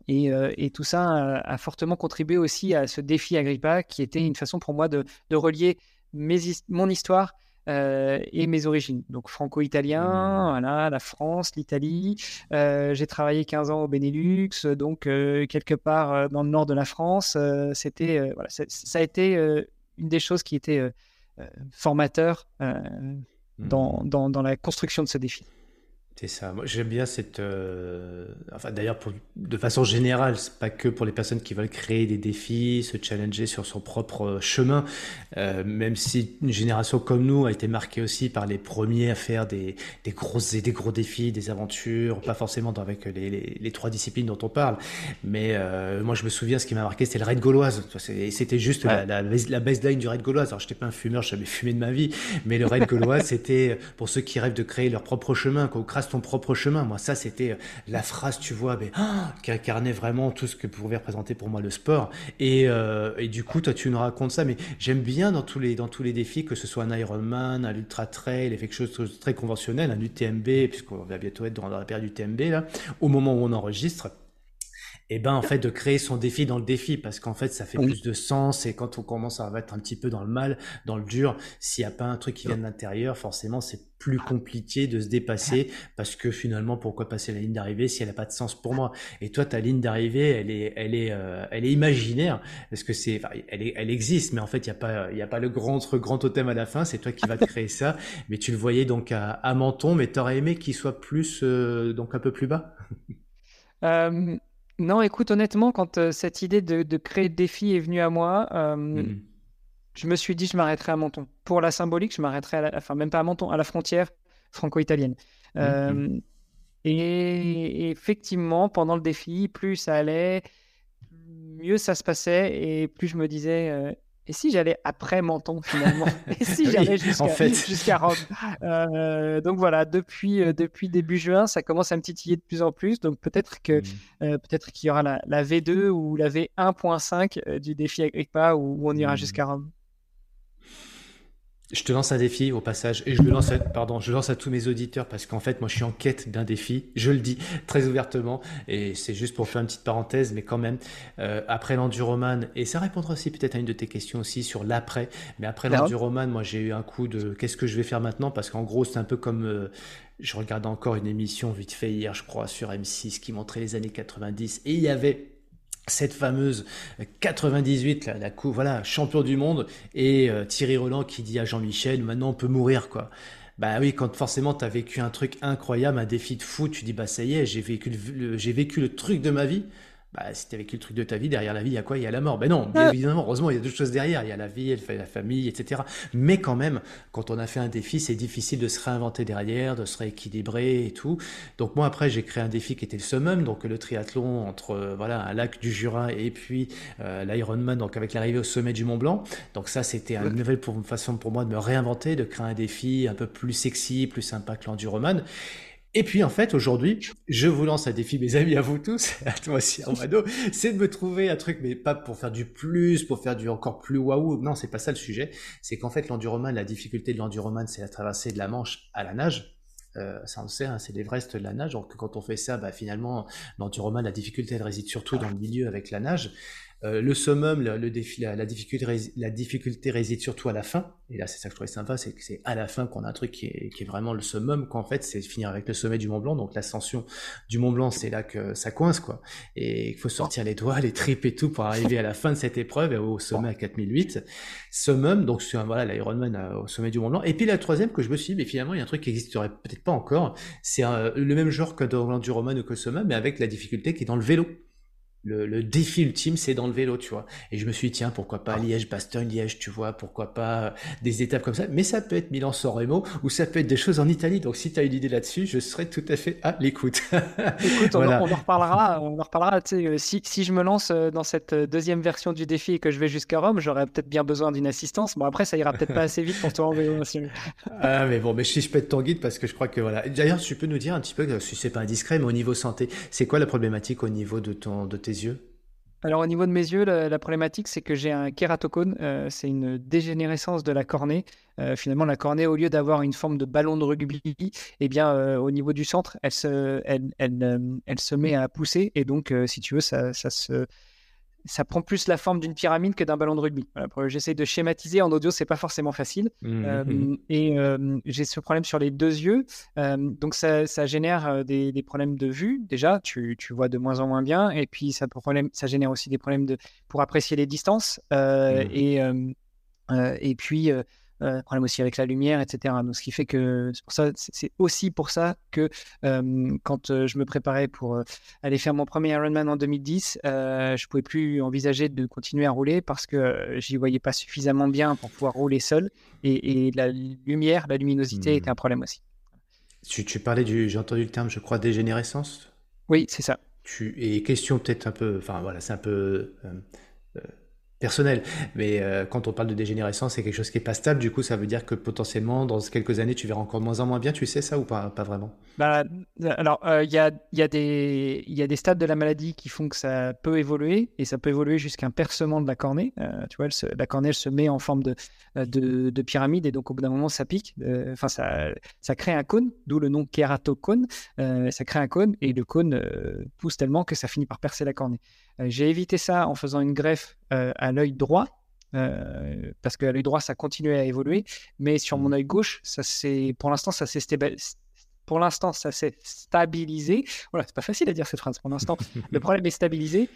euh, et, tout ça a, fortement contribué aussi à ce défi Agrippa, qui était une façon pour moi de, relier mon histoire euh, et mes origines. Donc franco-italien, mmh. voilà, la France, l'Italie. Euh, j'ai travaillé 15 ans au Benelux, donc quelque part dans le nord de la France. C'était, voilà, ça a été une des choses qui était formateur mmh. dans, dans, dans, la construction de ce défi. C'est ça. Moi, j'aime bien cette. Euh, enfin, d'ailleurs, de façon générale, c'est pas que pour les personnes qui veulent créer des défis, se challenger sur son propre chemin. Euh, même si une génération comme nous a été marquée aussi par les premiers à faire des, des grosses, des gros défis, des aventures, pas forcément avec les, les, les trois disciplines dont on parle. Mais euh, moi, je me souviens, ce qui m'a marqué, c'était le raid gauloise. C'était juste la, la, la, baseline du raid gauloise. Alors, j'étais pas un fumeur, je jamais fumé de ma vie, mais le raid gauloise, c'était pour ceux qui rêvent de créer leur propre chemin, quoi, ton propre chemin. Moi, ça, c'était euh, la phrase, tu vois, mais, ah, qui incarnait vraiment tout ce que pouvait représenter pour moi le sport. Et, euh, et du coup, toi, tu nous racontes ça, mais j'aime bien dans tous les dans tous les défis, que ce soit un Ironman, un ultra trail, quelque chose de très conventionnel, un UTMB, puisqu'on va bientôt être dans la période UTMB là, au moment où on enregistre et eh ben en fait de créer son défi dans le défi parce qu'en fait ça fait plus de sens et quand on commence à être un petit peu dans le mal, dans le dur, s'il n'y a pas un truc qui vient de l'intérieur, forcément c'est plus compliqué de se dépasser parce que finalement pourquoi passer la ligne d'arrivée si elle n'a pas de sens pour moi? Et toi ta ligne d'arrivée elle est elle est euh, elle est imaginaire parce que c'est elle est, elle existe mais en fait il y a pas il y a pas le grand grand totem à la fin c'est toi qui vas te créer ça. Mais tu le voyais donc à, à Menton mais t'aurais aimé qu'il soit plus euh, donc un peu plus bas? Euh, non, écoute, honnêtement, quand euh, cette idée de, créer le défi est venue à moi, euh, mmh. je me suis dit, je m'arrêterai à Menton. Pour la symbolique, je m'arrêterai, à la, enfin, même pas à Menton, à la frontière franco-italienne. Mmh, mmh. Euh, et, effectivement, pendant le défi, plus ça allait, mieux ça se passait, et plus je me disais, et si j'allais après Menton finalement? Et si j'allais jusqu'à Rome? Euh, Donc voilà, depuis, euh, depuis début juin, ça commence à me titiller de plus en plus. Donc peut-être que mmh. euh, peut-être qu'il y aura la, la, V2 ou la V1.5 du défi Agrippa où, où on ira mmh. jusqu'à Rome. Je te lance un défi au passage et je le lance à, pardon, je lance à tous mes auditeurs parce qu'en fait moi je suis en quête d'un défi, je le dis très ouvertement et c'est juste pour faire une petite parenthèse mais quand même euh, après l'enduroman et ça répondra aussi peut-être à une de tes questions aussi sur l'après mais après l'enduroman moi j'ai eu un coup de qu'est-ce que je vais faire maintenant parce qu'en gros c'est un peu comme euh, je regardais encore une émission vite fait hier je crois sur M6 qui montrait les années 90 et il y avait cette fameuse 98, la, la voilà, champion du monde, et euh, Thierry Roland qui dit à Jean-Michel, maintenant on peut mourir, quoi. Bah oui, quand forcément tu as vécu un truc incroyable, un défi de fou, tu dis, bah ça y est, j'ai vécu j'ai vécu le truc de ma vie, bah, si tu vécu le truc de ta vie, derrière la vie, il y a quoi? Il y a la mort. Ben non, bien évidemment, heureusement, il y a d'autres choses derrière. Il y a la vie, la famille, etc. Mais quand même, quand on a fait un défi, c'est difficile de se réinventer derrière, de se rééquilibrer et tout. Donc moi, après, j'ai créé un défi qui était le summum, donc le triathlon entre euh, voilà un lac du Jura et puis euh, l'Ironman, donc avec l'arrivée au sommet du Mont Blanc. Donc ça, c'était une nouvelle pour, façon pour moi de me réinventer, de créer un défi un peu plus sexy, plus sympa que l'enduroman. Et puis en fait aujourd'hui, je vous lance un défi, mes amis, à vous tous, à toi aussi Armado, c'est de me trouver un truc, mais pas pour faire du plus, pour faire du encore plus waouh. Non, c'est pas ça le sujet. C'est qu'en fait l'enduroman, la difficulté de l'enduroman, c'est la traversée de la Manche à la nage. Euh, ça on le sait, hein, c'est l'Everest de la nage. Donc quand on fait ça, bah, finalement, l'enduroman, la difficulté, elle réside surtout dans le milieu avec la nage. Euh, le summum, le, défi, la, difficulté, la difficulté réside surtout à la fin. Et là, c'est ça que je trouvais sympa, c'est que c'est à la fin qu'on a un truc qui est, qui est vraiment le summum, qu'en fait, c'est finir avec le sommet du Mont Blanc. Donc l'ascension du Mont Blanc, c'est là que ça coince, quoi. Et il faut sortir les doigts, les tripes et tout pour arriver à la fin de cette épreuve et au sommet à 4008. Summum, donc c'est voilà l'Ironman euh, au sommet du Mont Blanc. Et puis la troisième que je me suis dit, mais finalement, il y a un truc qui n'existerait peut-être pas encore. C'est le même genre que dans l'enduroman ou que summum, mais avec la difficulté qui est dans le vélo le, défi ultime, c'est dans le vélo, tu vois. Et je me suis dit, tiens, pourquoi pas Liège, Bastogne, Liège, tu vois, pourquoi pas euh, des étapes comme ça. Mais ça peut être Milan-San Remo ou ça peut être des choses en Italie. Donc, si tu as une idée là-dessus, je serais tout à fait à l'écoute. Écoute, on, en reparlera. On en reparlera. Euh, si, si je me lance euh, dans cette deuxième version du défi et que je vais jusqu'à Rome, j'aurais peut-être bien besoin d'une assistance. Bon, après, ça ira peut-être pas assez vite pour toi en vélo. ah, mais bon, mais si je peux être ton guide parce que je crois que voilà. D'ailleurs, tu peux nous dire un petit peu, si c'est pas indiscret, mais au niveau santé, c'est quoi la problématique au niveau de ton, de tes Alors au niveau de mes yeux, la, problématique c'est que j'ai un kératocone, euh, c'est une dégénérescence de la cornée. Euh, finalement, la cornée, au lieu d'avoir une forme de ballon de rugby, eh bien, euh, au niveau du centre, elle, se met à pousser et donc, si tu veux, ça, ça se ça prend plus la forme d'une pyramide que d'un ballon de rugby. Voilà, J'essaie de schématiser en audio, c'est pas forcément facile. Mmh, euh, et euh, j'ai ce problème sur les deux yeux, euh, donc ça, ça génère des, des, problèmes de vue. Déjà, tu, tu, vois de moins en moins bien, et puis ça, problème, ça génère aussi des problèmes de, pour apprécier les distances. Mmh. Et et puis euh, problème aussi avec la lumière, etc. Donc, ce qui fait que c'est pour ça, c'est aussi pour ça que quand je me préparais pour aller faire mon premier Ironman en 2010, je pouvais plus envisager de continuer à rouler parce que j'y voyais pas suffisamment bien pour pouvoir rouler seul et, la lumière, la luminosité était un problème aussi. Tu, parlais du, j'ai entendu le terme, je crois, dégénérescence. Oui, c'est ça. Tu, et question peut-être un peu, enfin voilà, c'est un peu personnel. Mais euh, quand on parle de dégénérescence, c'est quelque chose qui est pas stable. Du coup, ça veut dire que potentiellement, dans quelques années, tu verras encore moins en moins bien. Tu sais ça ou pas, pas vraiment? Bah, Alors, il euh, y, a, y, a des, y a des stades de la maladie qui font que ça peut évoluer et ça peut évoluer jusqu'à un percement de la cornée. Euh, tu vois, la cornée, elle se met en forme de, de, de, pyramide et donc au bout d'un moment, ça pique. Enfin, ça, ça crée un cône, d'où le nom kératocône. ça crée un cône et le cône pousse tellement que ça finit par percer la cornée. Euh, j'ai évité ça en faisant une greffe euh, à l'œil droit. Euh, parce qu'à l'œil droit, ça continuait à évoluer, mais sur mon mmh. œil gauche, ça c'est pour l'instant, ça s'est pour l'instant, ça s'est stabilisé. Voilà, c'est pas facile à dire cette phrase. Pour l'instant, le problème est stabilisé.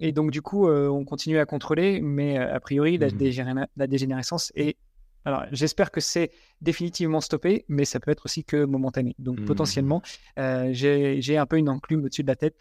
et donc, du coup, on continue à contrôler, mais a priori, la, mmh. la dégénérescence est. Alors, j'espère que c'est définitivement stoppé, mais ça peut être aussi que momentané. Donc, mmh. potentiellement, j'ai un peu une enclume au-dessus de la tête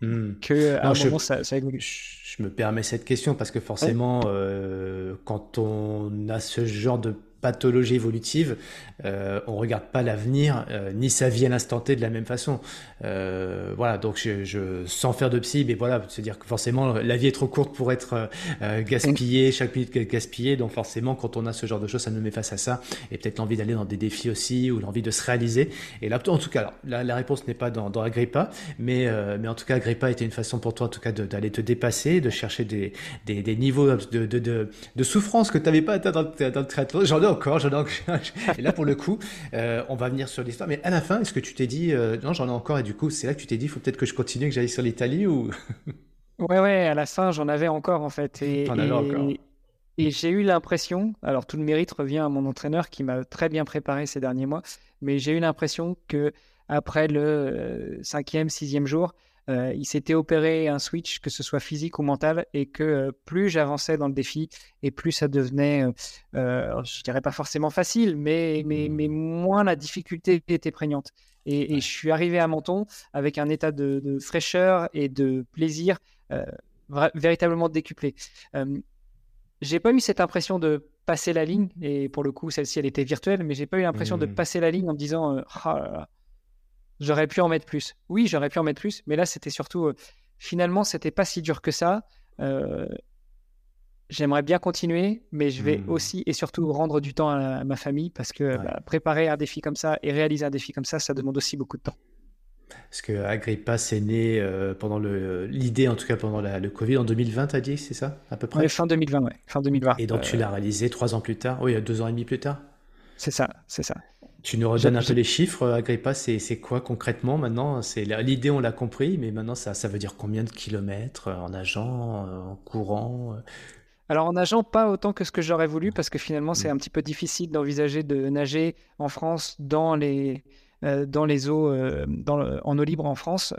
Que à un moment ça, évolue. Je, me permets cette question parce que forcément, euh, quand on a ce genre de pathologie évolutive, euh, on regarde pas l'avenir euh, ni sa vie à l'instant T de la même façon. Euh, voilà, donc je, je, sans faire de psy, mais voilà, se dire que forcément la vie est trop courte pour être euh, gaspillée, chaque minute gaspillée. Donc forcément, quand on a ce genre de choses, ça nous met face à ça et peut-être l'envie d'aller dans des défis aussi ou l'envie de se réaliser. Et là, en tout cas, la, la, réponse n'est pas dans, dans Agrippa, mais mais en tout cas, Agrippa était une façon pour toi, en tout cas, d'aller te dépasser, de chercher des des, des niveaux de, de, de, de souffrance que tu n'avais pas atteint dans, dans le. J'en ai encore, j'en ai encore. Et là, pour le coup, euh, on va venir sur l'histoire. Mais à la fin, est-ce que tu t'es dit, euh, non, j'en ai encore, et du coup, c'est là que tu t'es dit, il faut peut-être que je continue, que j'aille sur l'Italie ou? Ouais, ouais, à la fin, j'en avais encore en fait. Et, et, j'ai eu l'impression, alors tout le mérite revient à mon entraîneur qui m'a très bien préparé ces derniers mois, mais j'ai eu l'impression que après le euh, cinquième, sixième jour, euh, il s'était opéré un switch, que ce soit physique ou mental, et que euh, plus j'avançais dans le défi, et plus ça devenait, euh, je dirais pas forcément facile, mais, mais, mais moins la difficulté était prégnante. Et, je suis arrivé à Menton avec un état de, fraîcheur et de plaisir véritablement décuplé. j'ai pas eu cette impression de passer la ligne, et pour le coup, celle-ci, elle était virtuelle, mais j'ai pas eu l'impression de mmh. passer la ligne en me disant, oh J'aurais pu en mettre plus. Oui, j'aurais pu en mettre plus, mais là, c'était surtout. Euh, finalement, c'était pas si dur que ça. Euh, j'aimerais bien continuer, mais je vais hmm. aussi et surtout rendre du temps à, ma famille parce que bah, préparer un défi comme ça et réaliser un défi comme ça, ça demande aussi beaucoup de temps. Parce que Agrippa, c'est né euh, pendant l'idée, en tout cas pendant le Covid en 2020, t'as dit, c'est ça, à peu près? Fin 2020, ouais. Fin 2020. Et donc tu l'as réalisé trois ans plus tard, oui, deux ans et demi plus tard? C'est ça, c'est ça. Tu nous redonnes un peu les chiffres, Agrippa, c'est quoi concrètement maintenant? C'est L'idée, on l'a compris, mais maintenant, ça, ça veut dire combien de kilomètres euh, en nageant, euh, en courant euh? alors en nageant, pas autant que ce que j'aurais voulu, parce que finalement, c'est mm. un petit peu difficile d'envisager de nager en France dans les, dans les eaux, dans en eau libre en France.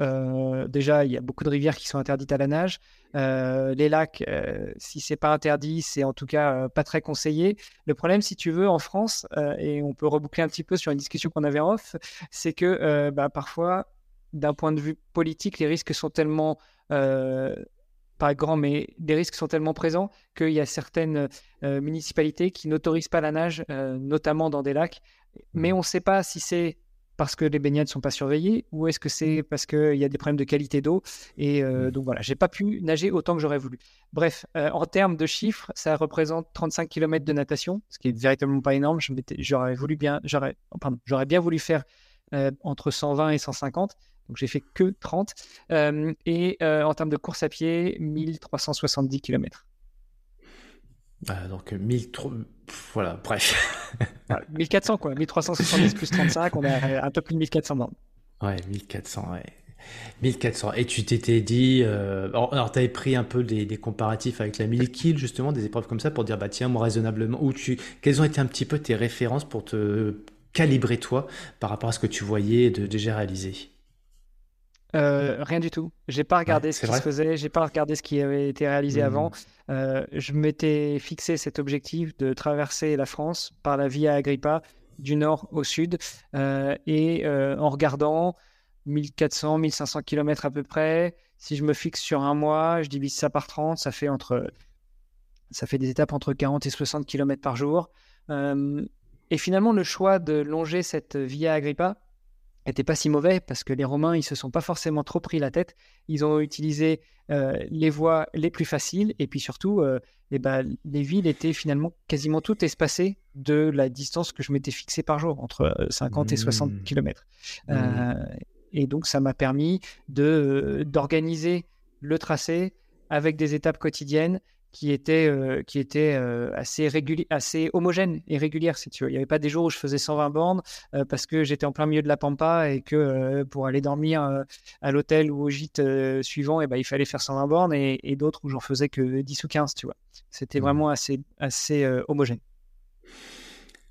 déjà, il y a beaucoup de rivières qui sont interdites à la nage. Euh, les lacs, euh, si c'est pas interdit, c'est en tout cas euh, pas très conseillé. Le problème, si tu veux, en France, et on peut reboucler un petit peu sur une discussion qu'on avait en off, c'est que bah, parfois, d'un point de vue politique, les risques sont tellement pas grands, mais les risques sont tellement présents qu'il y a certaines municipalités qui n'autorisent pas la nage, notamment dans des lacs. Mais mmh. on ne sait pas si c'est parce que les baignades ne sont pas surveillées ou est-ce que c'est mmh. parce qu'il y a des problèmes de qualité d'eau Et euh, mmh. donc voilà, j'ai pas pu nager autant que j'aurais voulu. Bref, euh, en termes de chiffres, ça représente 35 km de natation, ce qui est véritablement pas énorme. J'aurais voulu bien, j'aurais, j'aurais bien voulu faire euh, entre 120 et 150. Donc j'ai fait que 30. et en termes de course à pied, 1370 km. Ah, donc 1300, voilà, bref. 1400 quoi, 1370 plus 35, on a un peu plus de 1400 bornes. Ouais, 1400, ouais. 1400. Et tu t'étais dit, euh, alors, tu avais pris un peu des, comparatifs avec la 1000 kills, justement, des épreuves comme ça, pour dire, bah tiens, moi raisonnablement, ou tu, quelles ont été un petit peu tes références pour te calibrer toi par rapport à ce que tu voyais de déjà réaliser rien du tout. J'ai pas regardé ce qui se faisait, j'ai pas regardé ce qui avait été réalisé mmh. avant. je m'étais fixé cet objectif de traverser la France par la Via Agrippa du nord au sud et en regardant 1400, 1500 km à peu près. Si je me fixe sur un mois, je divise ça par 30, ça fait, entre, ça fait des étapes entre 40 et 60 km par jour. Euh, et finalement, le choix de longer cette Via Agrippa n'était pas si mauvais parce que les Romains, ils se sont pas forcément trop pris la tête. Ils ont utilisé euh, les voies les plus faciles et puis surtout, euh, eh ben, les villes étaient finalement quasiment toutes espacées de la distance que je m'étais fixée par jour, entre 50 et 60 km. Et donc, ça m'a permis de, d'organiser le tracé avec des étapes quotidiennes qui étaient, euh, qui étaient euh, assez, réguli- assez homogènes et régulières, si tu veux. Il n'y avait pas des jours où je faisais 120 bornes euh, parce que j'étais en plein milieu de la pampa et que pour aller dormir à l'hôtel ou au gîte suivant, et eh ben, il fallait faire 120 bornes et, et d'autres où j'en faisais que 10 ou 15, tu vois. C'était mmh. vraiment assez, assez homogène.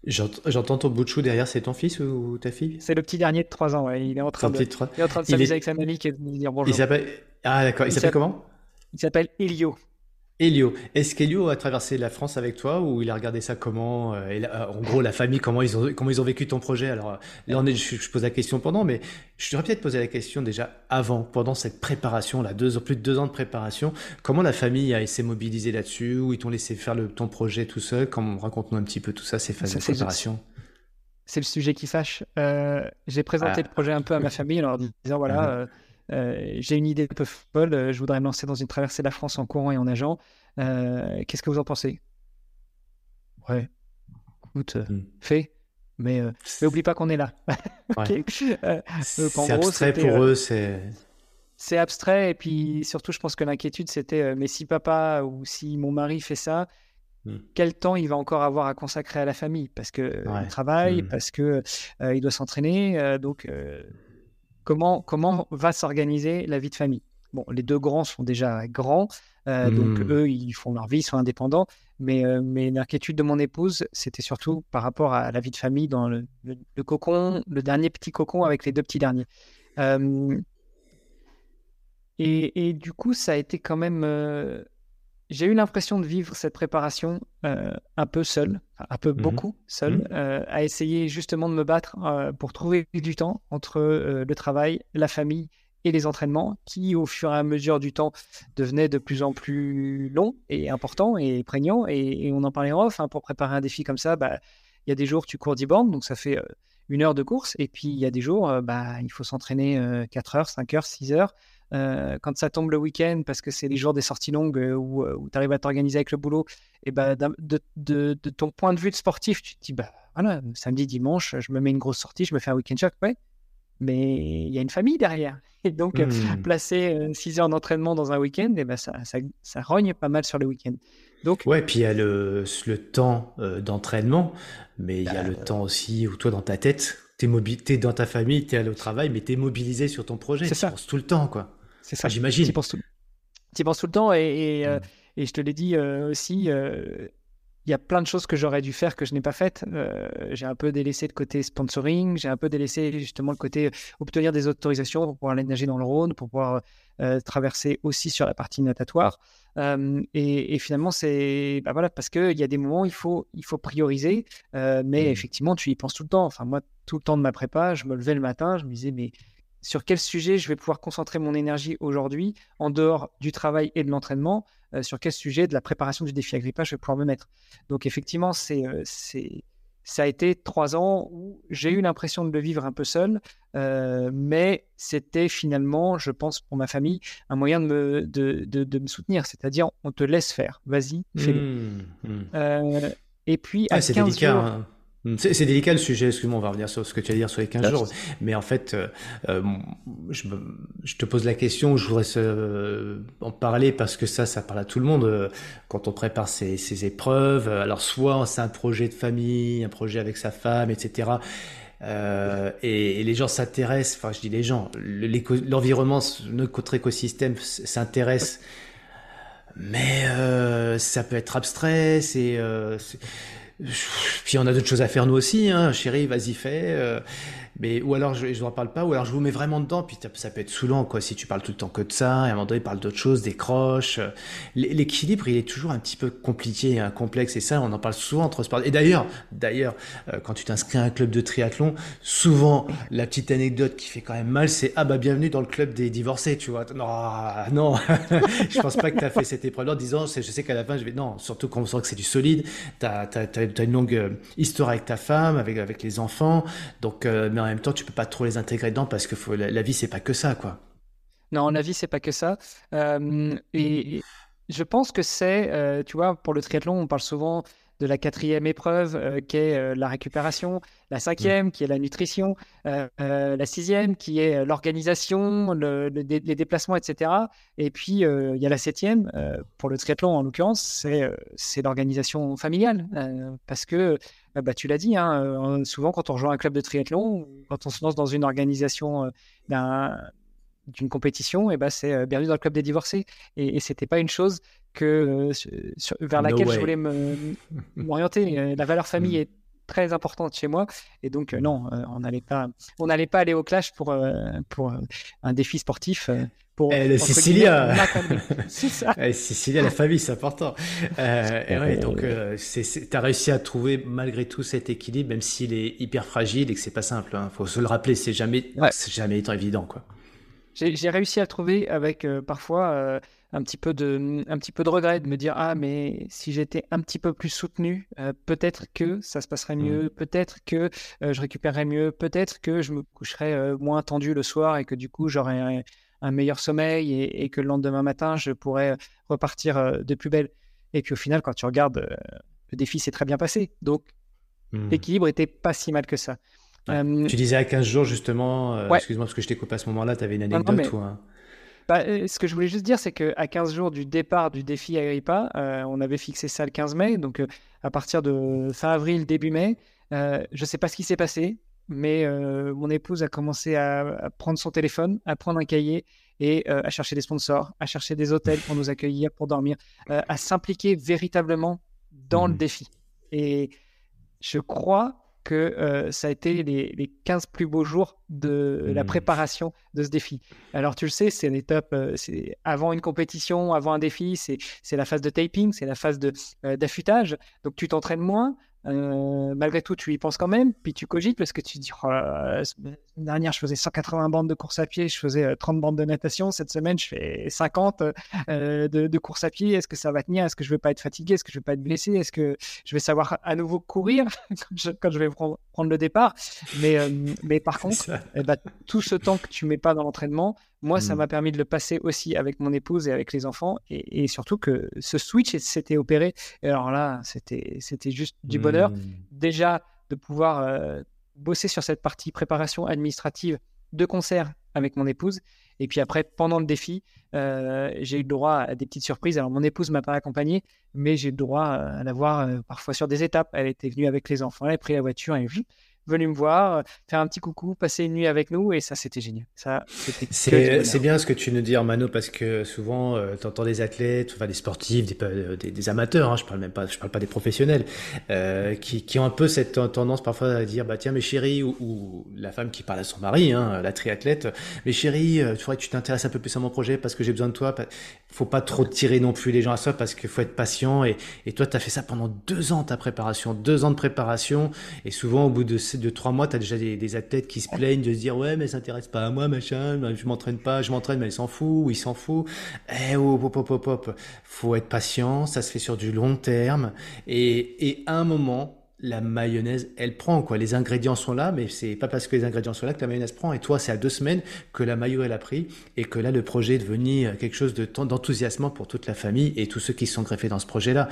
J'entends ton bout de chou derrière, c'est ton fils ou ta fille? C'est le petit dernier de 3 ans, ouais. il est en train de, il est en train de s'amuser avec sa mamie et de dire bonjour. Il s'appelle... Ah d'accord, il, il s'appelle comment? Il s'appelle Elio. Elio, est-ce qu'Elio a traversé la France avec toi ou il a regardé ça comment euh, euh, En gros, la famille, comment ils ont comment ils ont vécu ton projet? Alors euh, là, on est, je, pose la question pendant, mais je devrais peut-être poser la question déjà avant, pendant cette préparation, là, deux, plus de deux ans de préparation. Comment la famille a essayé mobiliser là-dessus? Ou ils t'ont laissé faire le, ton projet tout seul? Raconte-nous un petit peu tout ça, ces phases de préparation. C'est le sujet qui fâche. J'ai présenté ah. le projet un peu à ma famille en leur disant voilà. Mhm. Euh, j'ai une idée un peu folle, euh, je voudrais me lancer dans une traversée de la France en courant et en nageant. Euh, qu'est-ce que vous en pensez? Ouais, écoute, hmm. fais. Mais, mais oublie pas qu'on est là. c'est abstrait pour eux, c'est. C'est abstrait et puis surtout, je pense que l'inquiétude c'était mais si papa ou si mon mari fait ça, hmm. quel temps il va encore avoir à consacrer à la famille? Parce que il travaille, hmm. parce que il doit s'entraîner, donc comment, comment va s'organiser la vie de famille? Bon, les deux grands sont déjà grands, euh, donc hmm. eux, ils font leur vie, ils sont indépendants. Mais, euh, mais l'inquiétude de mon épouse, c'était surtout par rapport à la vie de famille dans le, cocon, le dernier petit cocon avec les deux petits derniers. Euh, et, et, du coup, ça a été quand même j'ai eu l'impression de vivre cette préparation euh, un peu seul, un peu mmh beaucoup seul, mmh. euh, à essayer justement de me battre euh, pour trouver du temps entre le travail, la famille et les entraînements, qui au fur et à mesure du temps devenaient de plus en plus longs et importants et prégnants. Et, on en parlait en off, hein, pour préparer un défi comme ça, bah, il y a des jours tu cours 10 bornes, donc ça fait une heure de course, et puis il y a des jours, bah, il faut s'entraîner 4 heures, 5 heures, 6 heures. Euh, quand ça tombe le week-end, parce que c'est les jours des sorties longues euh, où, euh, où tu arrives à t'organiser avec le boulot, et bah, de, de, de, ton point de vue de sportif, tu te dis, bah voilà, samedi, dimanche, je me mets une grosse sortie, je me fais un week-end choc, ouais. Mais il y a une famille derrière. Et donc, mmh. placer 6 heures d'entraînement dans un week-end, et bah, ça, ça, ça, rogne pas mal sur le week-end. Donc, ouais, puis il y a le, le temps d'entraînement, mais il y a le temps aussi où toi, dans ta tête, tu es, dans ta famille, tu es allé au travail, mais tu es mobilisé sur ton projet. Tu penses tout le temps, quoi. C'est ça. J'imagine. Tu penses tout. Tu penses tout le temps et, euh, mm. et, je te l'ai dit euh, aussi, euh, il y a plein de choses que j'aurais dû faire que je n'ai pas faites. j'ai un peu délaissé le côté sponsoring, j'ai un peu délaissé justement le côté obtenir des autorisations pour pouvoir aller nager dans le Rhône, pour pouvoir traverser aussi sur la partie natatoire. Et, et, finalement, c'est bah voilà, parce qu'il y a des moments où il faut, il faut prioriser, mais mm. effectivement, tu y penses tout le temps. Enfin, moi, tout le temps de ma prépa, je me levais le matin, je me disais, mais sur quel sujet je vais pouvoir concentrer mon énergie aujourd'hui, en dehors du travail et de l'entraînement, euh, sur quel sujet de la préparation du défi Agrippa je vais pouvoir me mettre. Donc effectivement, c'est, euh, c'est, ça a été trois ans où j'ai eu l'impression de le vivre un peu seul, euh, mais c'était finalement, je pense, pour ma famille, un moyen de me, de, de, me soutenir, c'est-à-dire on te laisse faire, vas-y, fais-le. Mmh, mmh. et puis, à 15 délicat, jours... Hein. Hmm, c'est délicat le sujet, excuse-moi, on va revenir sur ce que tu vas dire sur les 15 jours. Mais en fait, euh, euh, je, je, te pose la question, je voudrais se, en parler parce que ça, ça parle à tout le monde euh, quand on prépare ses, ses épreuves. Alors soit c'est un projet de famille, un projet avec sa femme, etc. Euh, et, et, les gens s'intéressent, enfin je dis les gens, l'environnement, notre écosystème s'intéresse, mais euh, ça peut être abstrait, c'est... Puis on a d'autres choses à faire nous aussi, hein. chérie, vas-y fais. Euh. Mais ou alors je, je n'en parle pas, ou alors je vous mets vraiment dedans, puis ça peut être saoulant quoi. Si tu parles tout le temps que de ça, et à un moment donné, parle d'autres choses, décroche. L'équilibre, il est toujours un petit peu compliqué, un complexe, et ça, on en parle souvent entre sports. Et d'ailleurs, d'ailleurs, euh, quand tu t'inscris à un club de triathlon, souvent la petite anecdote qui fait quand même mal, c'est ah bah bienvenue dans le club des divorcés, tu vois. Non, non, je pense pas que tu as fait cette épreuve en disant, je sais qu'à la fin, je vais non, surtout quand on sent que c'est du solide. T'as as, une longue euh, histoire avec ta femme, avec avec les enfants, donc euh, en même temps, tu peux pas trop les intégrer dedans parce que faut, la, vie c'est pas que ça, quoi. Non, la vie c'est pas que ça. Euh, et, je pense que c'est, tu vois, pour le triathlon, on parle souvent de la quatrième épreuve euh, qui est euh, la récupération, la cinquième qui est la nutrition, euh, la sixième qui est l'organisation, le, les déplacements, etc. Et puis il y a la septième, pour le triathlon en l'occurrence, c'est l'organisation familiale. parce que, bah, tu l'as dit, hein, souvent quand on rejoint un club de triathlon, quand on se lance dans une organisation d'une compétition, et bah, c'est bienvenue dans le club des divorcés. Et, et c'était pas une chose que, euh, vers laquelle je voulais m'orienter. Euh, la valeur famille mm. est très importante chez moi. Et donc, euh, non, on n'allait pas, on n'allait pas aller au clash pour, pour un défi sportif. Pour, eh, le Sicilia, c'est ça. Eh, Sicilia, la famille, c'est important. et ouais, donc, tu as réussi à trouver malgré tout cet équilibre, même s'il est hyper fragile et que c'est pas simple. Il hein. faut se le rappeler, c'est jamais, c'est jamais évident, quoi. J'ai réussi à trouver avec parfois un petit peu de, un petit peu de regret de me dire ah mais si j'étais un petit peu plus soutenu, euh, peut-être que ça se passerait mieux, mmh. peut-être que euh, je récupérerais mieux, peut-être que je me coucherais euh, moins tendu le soir et que du coup j'aurais un, meilleur sommeil et, que le lendemain matin je pourrais repartir de plus belle. Et puis au final quand tu regardes, le défi s'est très bien passé. Donc mmh. l'équilibre était pas si mal que ça. tu disais à 15 jours justement, excuse-moi parce que je t'ai coupé à ce moment-là, tu avais une anecdote ou un... Bah, euh, ce que je voulais juste dire, c'est qu'à 15 jours du départ du défi Agrippa, euh, on avait fixé ça le 15 mai, donc euh, à partir de fin avril, début mai, je ne sais pas ce qui s'est passé, mais mon épouse a commencé à, prendre son téléphone, à prendre un cahier et à chercher des sponsors, à chercher des hôtels pour nous accueillir, pour dormir, à s'impliquer véritablement dans le mmh. défi. Et je crois que euh, ça a été les, les, 15 plus beaux jours de la mmh. préparation de ce défi. Alors tu le sais, c'est l'étape, euh, c'est avant une compétition, avant un défi, c'est la phase de taping, c'est la phase euh, d'affûtage. Donc tu t'entraînes moins, euh, malgré tout, tu y penses quand même, puis tu cogites parce que tu dis, oh la semaine dernière, je faisais 180 bandes de course à pied, je faisais 30 euh, bandes de natation. Cette semaine, je fais 50 euh, de, de, course à pied. Est-ce que ça va tenir? Est-ce que je vais pas être fatigué? Est-ce que je vais pas être blessé? Est-ce que je vais savoir à nouveau courir quand, je, vais prendre, le départ? Mais, mais par contre, eh ben, tout ce temps que tu mets pas dans l'entraînement, moi, ça mmh. m'a permis de le passer aussi avec mon épouse et avec les enfants. Et, surtout que ce switch s'était opéré. Et alors là, c'était juste du bonheur. Mmh. Déjà, de pouvoir euh, bosser sur cette partie préparation administrative de concert avec mon épouse. Et puis après, pendant le défi, euh, j'ai eu le droit à des petites surprises. Alors, mon épouse m'a pas accompagné, mais j'ai eu le droit à la voir euh, parfois sur des étapes. Elle était venue avec les enfants, elle a pris la voiture et venu me voir, euh, faire un petit coucou, passer une nuit avec nous, et ça, c'était génial. Ça, c'est bien ce que tu nous dis, Armano, parce que souvent, euh, tu entends des athlètes, enfin des sportifs, des, euh, des, amateurs, hein, je parle même pas, je parle pas des professionnels, euh, qui, qui, ont un peu cette tendance parfois à dire, bah tiens, mes chéris, ou, ou la femme qui parle à son mari, hein, la triathlète, mes chéris, tu faudrait que tu t'intéresses un peu plus à mon projet parce que j'ai besoin de toi. Faut pas trop tirer non plus les gens à soi parce qu'il faut être patient. Et, et toi, tu as fait ça pendant deux ans, ta préparation, deux ans de préparation, et souvent au bout de de trois mois, tu as déjà des, athlètes qui se plaignent de se dire ouais mais ça s'intéresse pas à moi machin, je m'entraîne pas, je m'entraîne mais il s'en fout ou il s'en fout. Eh oh, hop hop hop hop, faut être patient, ça se fait sur du long terme et, et à un moment la mayonnaise, elle prend quoi. Les ingrédients sont là, mais c'est pas parce que les ingrédients sont là que la mayonnaise prend. Et toi, c'est à deux semaines que la mayo elle a pris et que là le projet est devenu quelque chose de d'enthousiasmant pour toute la famille et tous ceux qui sont greffés dans ce projet-là.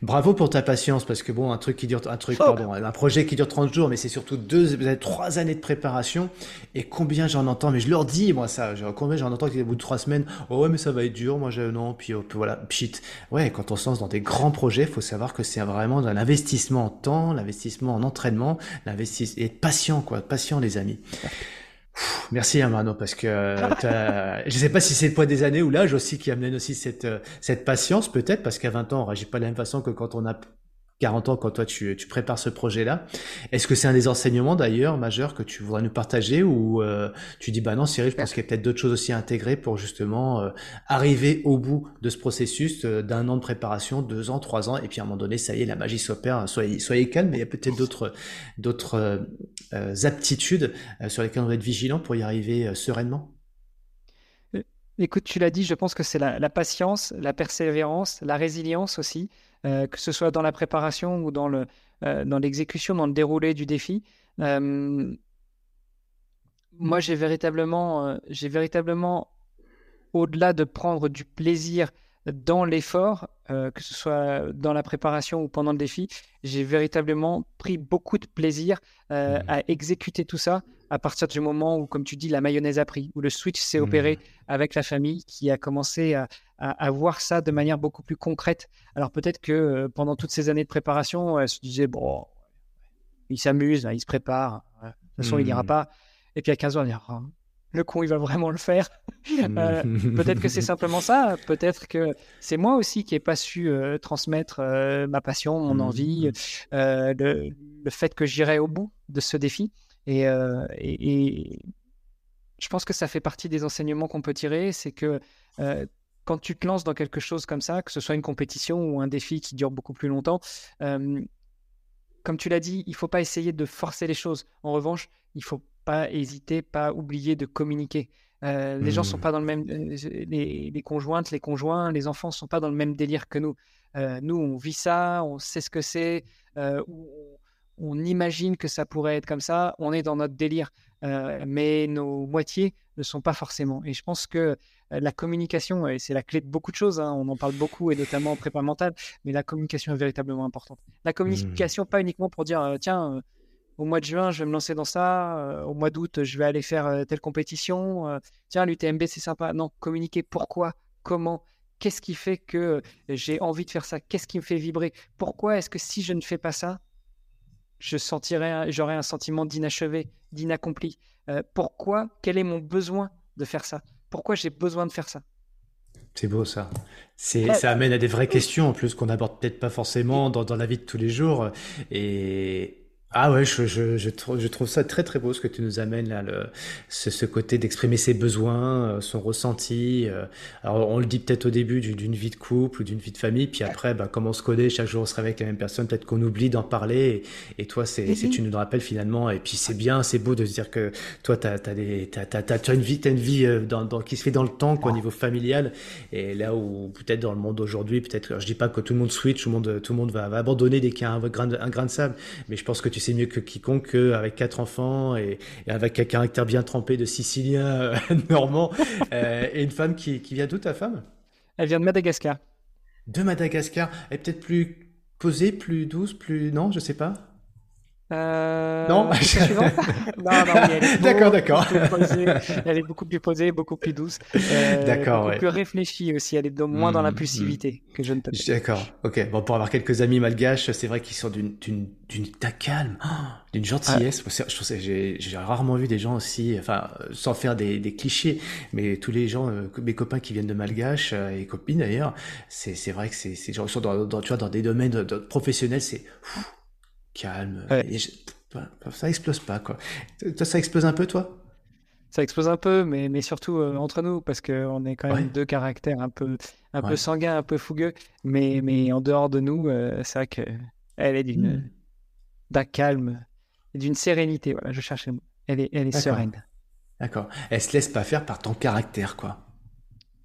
Bravo pour ta patience, parce que bon, un truc qui dure, un truc, pardon, un projet qui dure 30 jours, mais c'est surtout deux, trois années de préparation. Et combien j'en entends, mais je leur dis, moi, ça, combien j'en entends au bout de trois semaines, oh ouais, mais ça va être dur, moi, je, non, puis, oh, voilà, pchit. Ouais, quand on se lance dans des grands projets, faut savoir que c'est vraiment un investissement en temps, l'investissement en entraînement, l'investissement, et être patient, quoi, patient, les amis. Merci Amano parce que euh, je sais pas si c'est le poids des années ou l'âge aussi qui amène aussi cette euh, cette patience peut-être parce qu'à 20 ans on réagit pas de la même façon que quand on a 40 ans quand toi tu, tu prépares ce projet-là. Est-ce que c'est un des enseignements d'ailleurs majeurs que tu voudrais nous partager ou euh, tu dis bah non Cyril, je pense qu'il y a peut-être d'autres choses aussi à intégrer pour justement euh, arriver au bout de ce processus euh, d'un an de préparation, deux ans, trois ans et puis à un moment donné ça y est la magie s'opère. Soyez soyez calme, mais il y a peut-être d'autres d'autres aptitudes sur lesquelles on doit être vigilant pour y arriver sereinement. Écoute, tu l'as dit, je pense que c'est la, patience, la persévérance, la résilience aussi. Euh, que ce soit dans la préparation ou dans, le, euh, dans l'exécution, dans le déroulé du défi. Euh, moi, j'ai véritablement, j'ai véritablement, au-delà de prendre du plaisir dans l'effort, que ce soit dans la préparation ou pendant le défi, j'ai véritablement pris beaucoup de plaisir mmh. à exécuter tout ça à partir du moment où, comme tu dis, la mayonnaise a pris, où le switch s'est opéré mmh. avec la famille qui a commencé à, à, voir ça de manière beaucoup plus concrète. Alors peut-être que euh, pendant toutes ces années de préparation, elle se disait, bon, il s'amuse, hein, il se prépare, de toute façon, il n'ira mmh. pas. Et puis à 15 ans, il dira, le con, il va vraiment le faire. Euh, mmh. peut-être que c'est simplement ça. Peut-être que c'est moi aussi qui n'ai pas su euh, transmettre ma passion, mon envie, le, le, fait que j'irai au bout de ce défi. Euh, et, je pense que ça fait partie des enseignements qu'on peut tirer, c'est que euh, quand tu te lances dans quelque chose comme ça, que ce soit une compétition ou un défi qui dure beaucoup plus longtemps, euh, comme tu l'as dit, il faut pas essayer de forcer les choses. En revanche, il faut pas hésiter, pas oublier de communiquer. Les gens sont mmh. pas dans le même, les, les, conjointes, les conjoints, les enfants sont pas dans le même délire que nous. nous, on vit ça, on sait ce que c'est, on imagine que ça pourrait être comme ça, on est dans notre délire, euh, mais nos moitiés ne sont pas forcément. Et je pense que euh, la communication, et c'est la clé de beaucoup de choses, hein, on en parle beaucoup, et notamment en prépa mentale, mais la communication est véritablement importante. La communication, pas uniquement pour dire, euh, tiens, au mois de juin, je vais me lancer dans ça, au mois d'août, je vais aller faire telle compétition, tiens, l'UTMB, c'est sympa. Non, communiquer pourquoi, comment, qu'est-ce qui fait que j'ai envie de faire ça, qu'est-ce qui me fait vibrer, pourquoi est-ce que si je ne fais pas ça, je sentirais, j'aurais un sentiment d'inachevé, d'inaccompli? Euh, pourquoi? Quel est mon besoin de faire ça? Pourquoi j'ai besoin de faire ça? C'est beau ça. C'est, ça amène à des vraies questions en plus qu'on n'aborde peut-être pas forcément dans, dans, la vie de tous les jours. Et, ah ouais, je, je, je, trouve, je, trouve, ça très très beau ce que tu nous amènes là, le, ce, ce côté d'exprimer ses besoins, euh, son ressenti. Euh. alors on le dit peut-être au début d'une vie de couple ou d'une vie de famille, puis après, bah, comme on se connaît, chaque jour on se réveille avec la même personne, peut-être qu'on oublie d'en parler. Et, et toi, c'est, mm-hmm. tu nous le rappelles finalement. Et puis c'est bien, c'est beau de se dire que toi, tu as, as, une vie, as une vie euh, dans, dans, qui se fait dans le temps, quoi, au niveau familial. Et là où peut-être dans le monde d'aujourd'hui, peut-être, je dis pas que tout le monde switch, tout le monde, tout le monde va, va abandonner dès qu'il y a un grain, un grain de sable, mais je pense que tu tu sais mieux que quiconque avec quatre enfants et, avec un caractère bien trempé de Sicilien euh, normand euh, et une femme qui, qui vient d'où ta femme? Elle vient de Madagascar. De Madagascar. Elle est peut-être plus posée, plus douce, plus non, je sais pas? Euh... Non, non, non, D'accord, d'accord. Elle est beaucoup plus posée, beaucoup plus douce. Euh, d'accord, beaucoup plus réfléchie aussi. Elle est moins dans l'impulsivité mmh. que je ne te D'accord, ok. Bon, pour avoir quelques amis malgaches, c'est vrai qu'ils sont d'une d'une d'une calme, oh, d'une gentillesse. Ah. J'ai j'ai rarement vu des gens aussi, enfin, sans faire des, des clichés, mais tous les gens, euh, mes copains qui viennent de malgache euh, et copines d'ailleurs, c'est c'est vrai que c'est c'est gens sont dans, dans, tu vois dans des domaines professionnels, c'est calme. ça explose pas, quoi. Ça, ça explose un peu, toi? Ça explose un peu, mais, mais surtout euh, entre nous, parce qu'on est quand même deux caractères un peu, un peu sanguins, un peu fougueux. Mais, mais en dehors de nous, euh, c'est vrai qu'elle est d'une, hmm. d'un calme, d'une sérénité. Voilà, je mot. Elle est, elle est sereine. D'accord. Elle se laisse pas faire par ton caractère, quoi?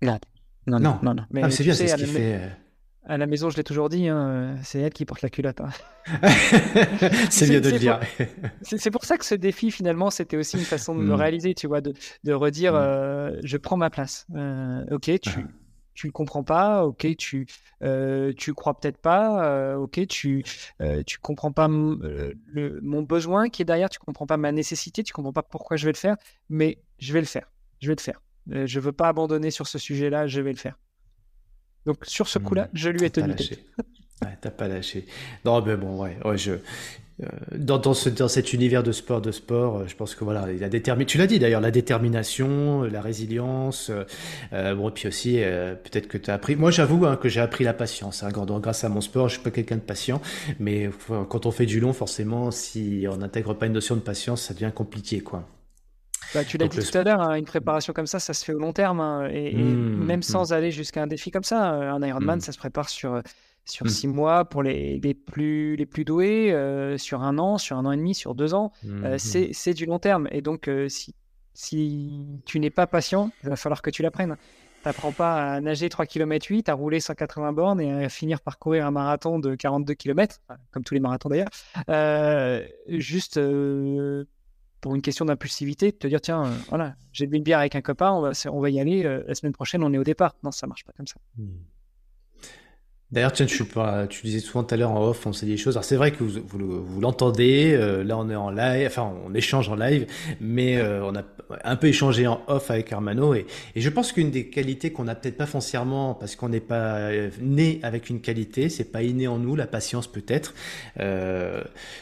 Non, non, non. non, non. Mais, ah, c'est bien, c'est ce qui fait. À la maison, je l'ai toujours dit, hein, c'est elle qui porte la culotte. Hein. c'est mieux de le dire. C'est pour ça que ce défi, finalement, c'était aussi une façon de le hmm. réaliser, tu vois, de, de redire, hmm. euh, je prends ma place. Euh, ok, tu, uh tu le comprends pas. Ok, tu, euh, tu crois peut-être pas. Euh, ok, tu, tu comprends pas le, mon besoin qui est derrière. Tu comprends pas ma nécessité. Tu comprends pas pourquoi je vais le faire. Mais je vais le faire. Je vais le faire. je veux pas abandonner sur ce sujet-là. Je vais le faire. Donc sur ce coup-là, hmm. je lui ai tenu T'as pas lâché. Non, mais bon, ouais, ouais je, euh, dans, dans, ce, dans cet univers de sport, de sport, euh, je pense que voilà, la détermination, tu l'as dit d'ailleurs, la détermination, la résilience, euh, bon, et puis aussi, peut-être que tu as appris, moi j'avoue hein, que j'ai appris la patience, hein, grâce à mon sport, je suis pas quelqu'un de patient, mais quand on fait du long, forcément, si on n'intègre pas une notion de patience, ça devient compliqué, quoi. Bah, tu l'as dit tout à l'heure, hein, une préparation comme ça, ça se fait au long terme, et, mmh, même mmh. sans aller jusqu'à un défi comme ça, un Ironman, mmh. ça se prépare sur sur mmh. six mois pour les, les, plus, les plus doués, euh, sur un an, sur un an et demi, sur deux ans. Euh, c'est du long terme. Et donc, euh, si, si tu n'es pas patient, il va falloir que tu l'apprennes. Tu n'apprends pas à nager 3 km 8, à rouler 180 bornes et à finir par courir un marathon de 42 km, comme tous les marathons d'ailleurs, juste pour une question d'impulsivité, te dire tiens, voilà, j'ai bu une bière avec un copain, on va, on va y aller, la semaine prochaine on est au départ. Non, ça marche pas comme ça. Mmh. D'ailleurs, tiens, tu, tu disais souvent tout à l'heure en off, on dit des choses. Alors c'est vrai que vous, vous, l'entendez, euh, là on est en live, enfin on échange en live, mais euh, on a un peu échangé en off avec Armano et, et je pense qu'une des qualités qu'on n'a peut-être pas foncièrement parce qu'on n'est pas euh, né avec une qualité, c'est pas inné en nous, la patience peut-être.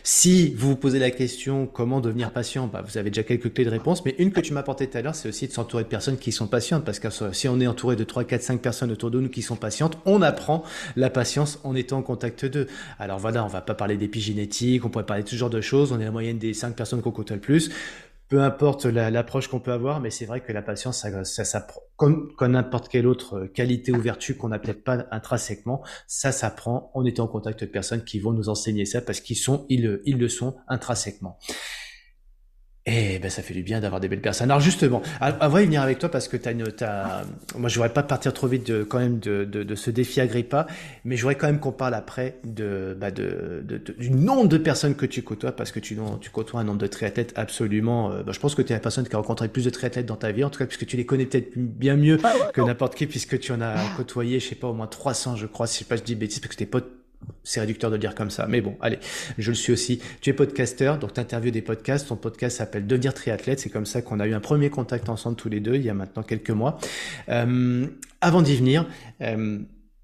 si vous vous posez la question comment devenir patient, bah, vous avez déjà quelques clés de réponse, mais une que tu m'as apportée tout à l'heure, c'est aussi de s'entourer de personnes qui sont patientes parce que si on est entouré de 3, 4, 5 personnes autour de nous qui sont patientes, on apprend la patience en étant en contact d'eux. Alors voilà, on va pas parler d'épigénétique, on pourrait parler de ce genre de choses, on est la moyenne des cinq personnes qu'on côtoie le plus. Peu importe l'approche qu'on peut avoir, mais c'est vrai que la patience, ça, ça, ça comme, n'importe quelle autre qualité ou vertu qu'on n'a peut-être pas intrinsèquement, ça s'apprend en étant en contact de personnes qui vont nous enseigner ça parce qu'ils sont, ils le sont intrinsèquement. Et ben ça fait du bien d'avoir des belles personnes. Alors justement, avant de venir avec toi parce que t'as une, as, moi je voudrais pas partir trop vite de quand même de, de, de ce défi Agrippa, mais je voudrais quand même qu'on parle après de, bah de, de, du nombre de personnes que tu côtoies parce que tu, tu côtoies un nombre de triathlètes absolument. Euh, bah, je pense que tu es la personne qui a rencontré plus de triathlètes dans ta vie, en tout cas puisque tu les connais peut-être bien mieux ah que n'importe qui puisque tu en as côtoyé, je sais pas au moins 300 je crois, si je pas je dis bêtises parce que t'es potes c'est réducteur de le dire comme ça, mais bon, allez, je le suis aussi. Tu es podcasteur, donc tu des podcasts. Ton podcast s'appelle Devenir triathlète. C'est comme ça qu'on a eu un premier contact ensemble tous les deux, il y a maintenant quelques mois. Euh, avant d'y venir, euh,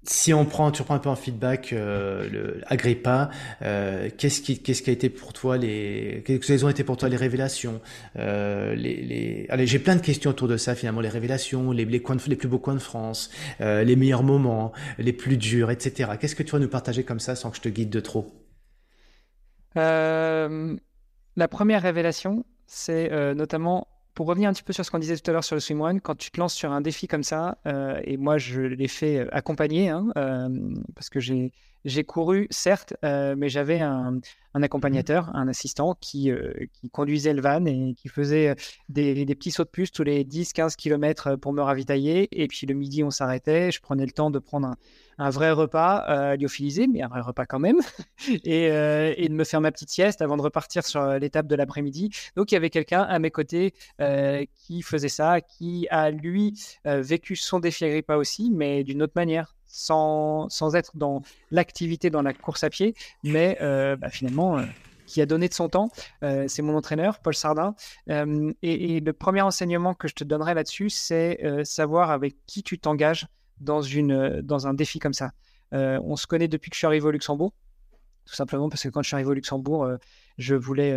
si on prend, tu reprends un peu en feedback euh, Agrippa, euh, qu'est-ce qui, qu'est-ce qui a été pour toi les, quelles ont été pour toi les révélations, euh, les, les, allez, j'ai plein de questions autour de ça finalement, les révélations, les, les coins, les plus beaux coins de France, euh, les meilleurs moments, les plus durs, etc. Qu'est-ce que tu vas nous partager comme ça sans que je te guide de trop? La première révélation, c'est notamment pour revenir un petit peu sur ce qu'on disait tout à l'heure sur le swimrun, quand tu te lances sur un défi comme ça, euh, et moi je l'ai fait euh, accompagner, hein, euh, parce que j'ai j'ai couru, certes, mais j'avais un, un, accompagnateur, un assistant qui, qui conduisait le van et qui faisait des, des, petits sauts de puce tous les 10-15 km pour me ravitailler. Et puis le midi, on s'arrêtait. Je prenais le temps de prendre un, un vrai repas euh, lyophilisé, mais un vrai repas quand même, et, euh, et, de me faire ma petite sieste avant de repartir sur l'étape de l'après-midi. Donc il y avait quelqu'un à mes côtés euh, qui faisait ça, qui a lui euh, vécu son défi Agrippa aussi, mais d'une autre manière. Sans, sans être dans l'activité, dans la course à pied, mais euh, bah, finalement, qui a donné de son temps. Euh, c'est mon entraîneur, Paul Sardin. Euh, et, le premier enseignement que je te donnerai là-dessus, c'est euh, savoir avec qui tu t'engages dans, une, euh, dans un défi comme ça. Euh, on se connaît depuis que je suis arrivé au Luxembourg, tout simplement parce que quand je suis arrivé au Luxembourg, euh, je voulais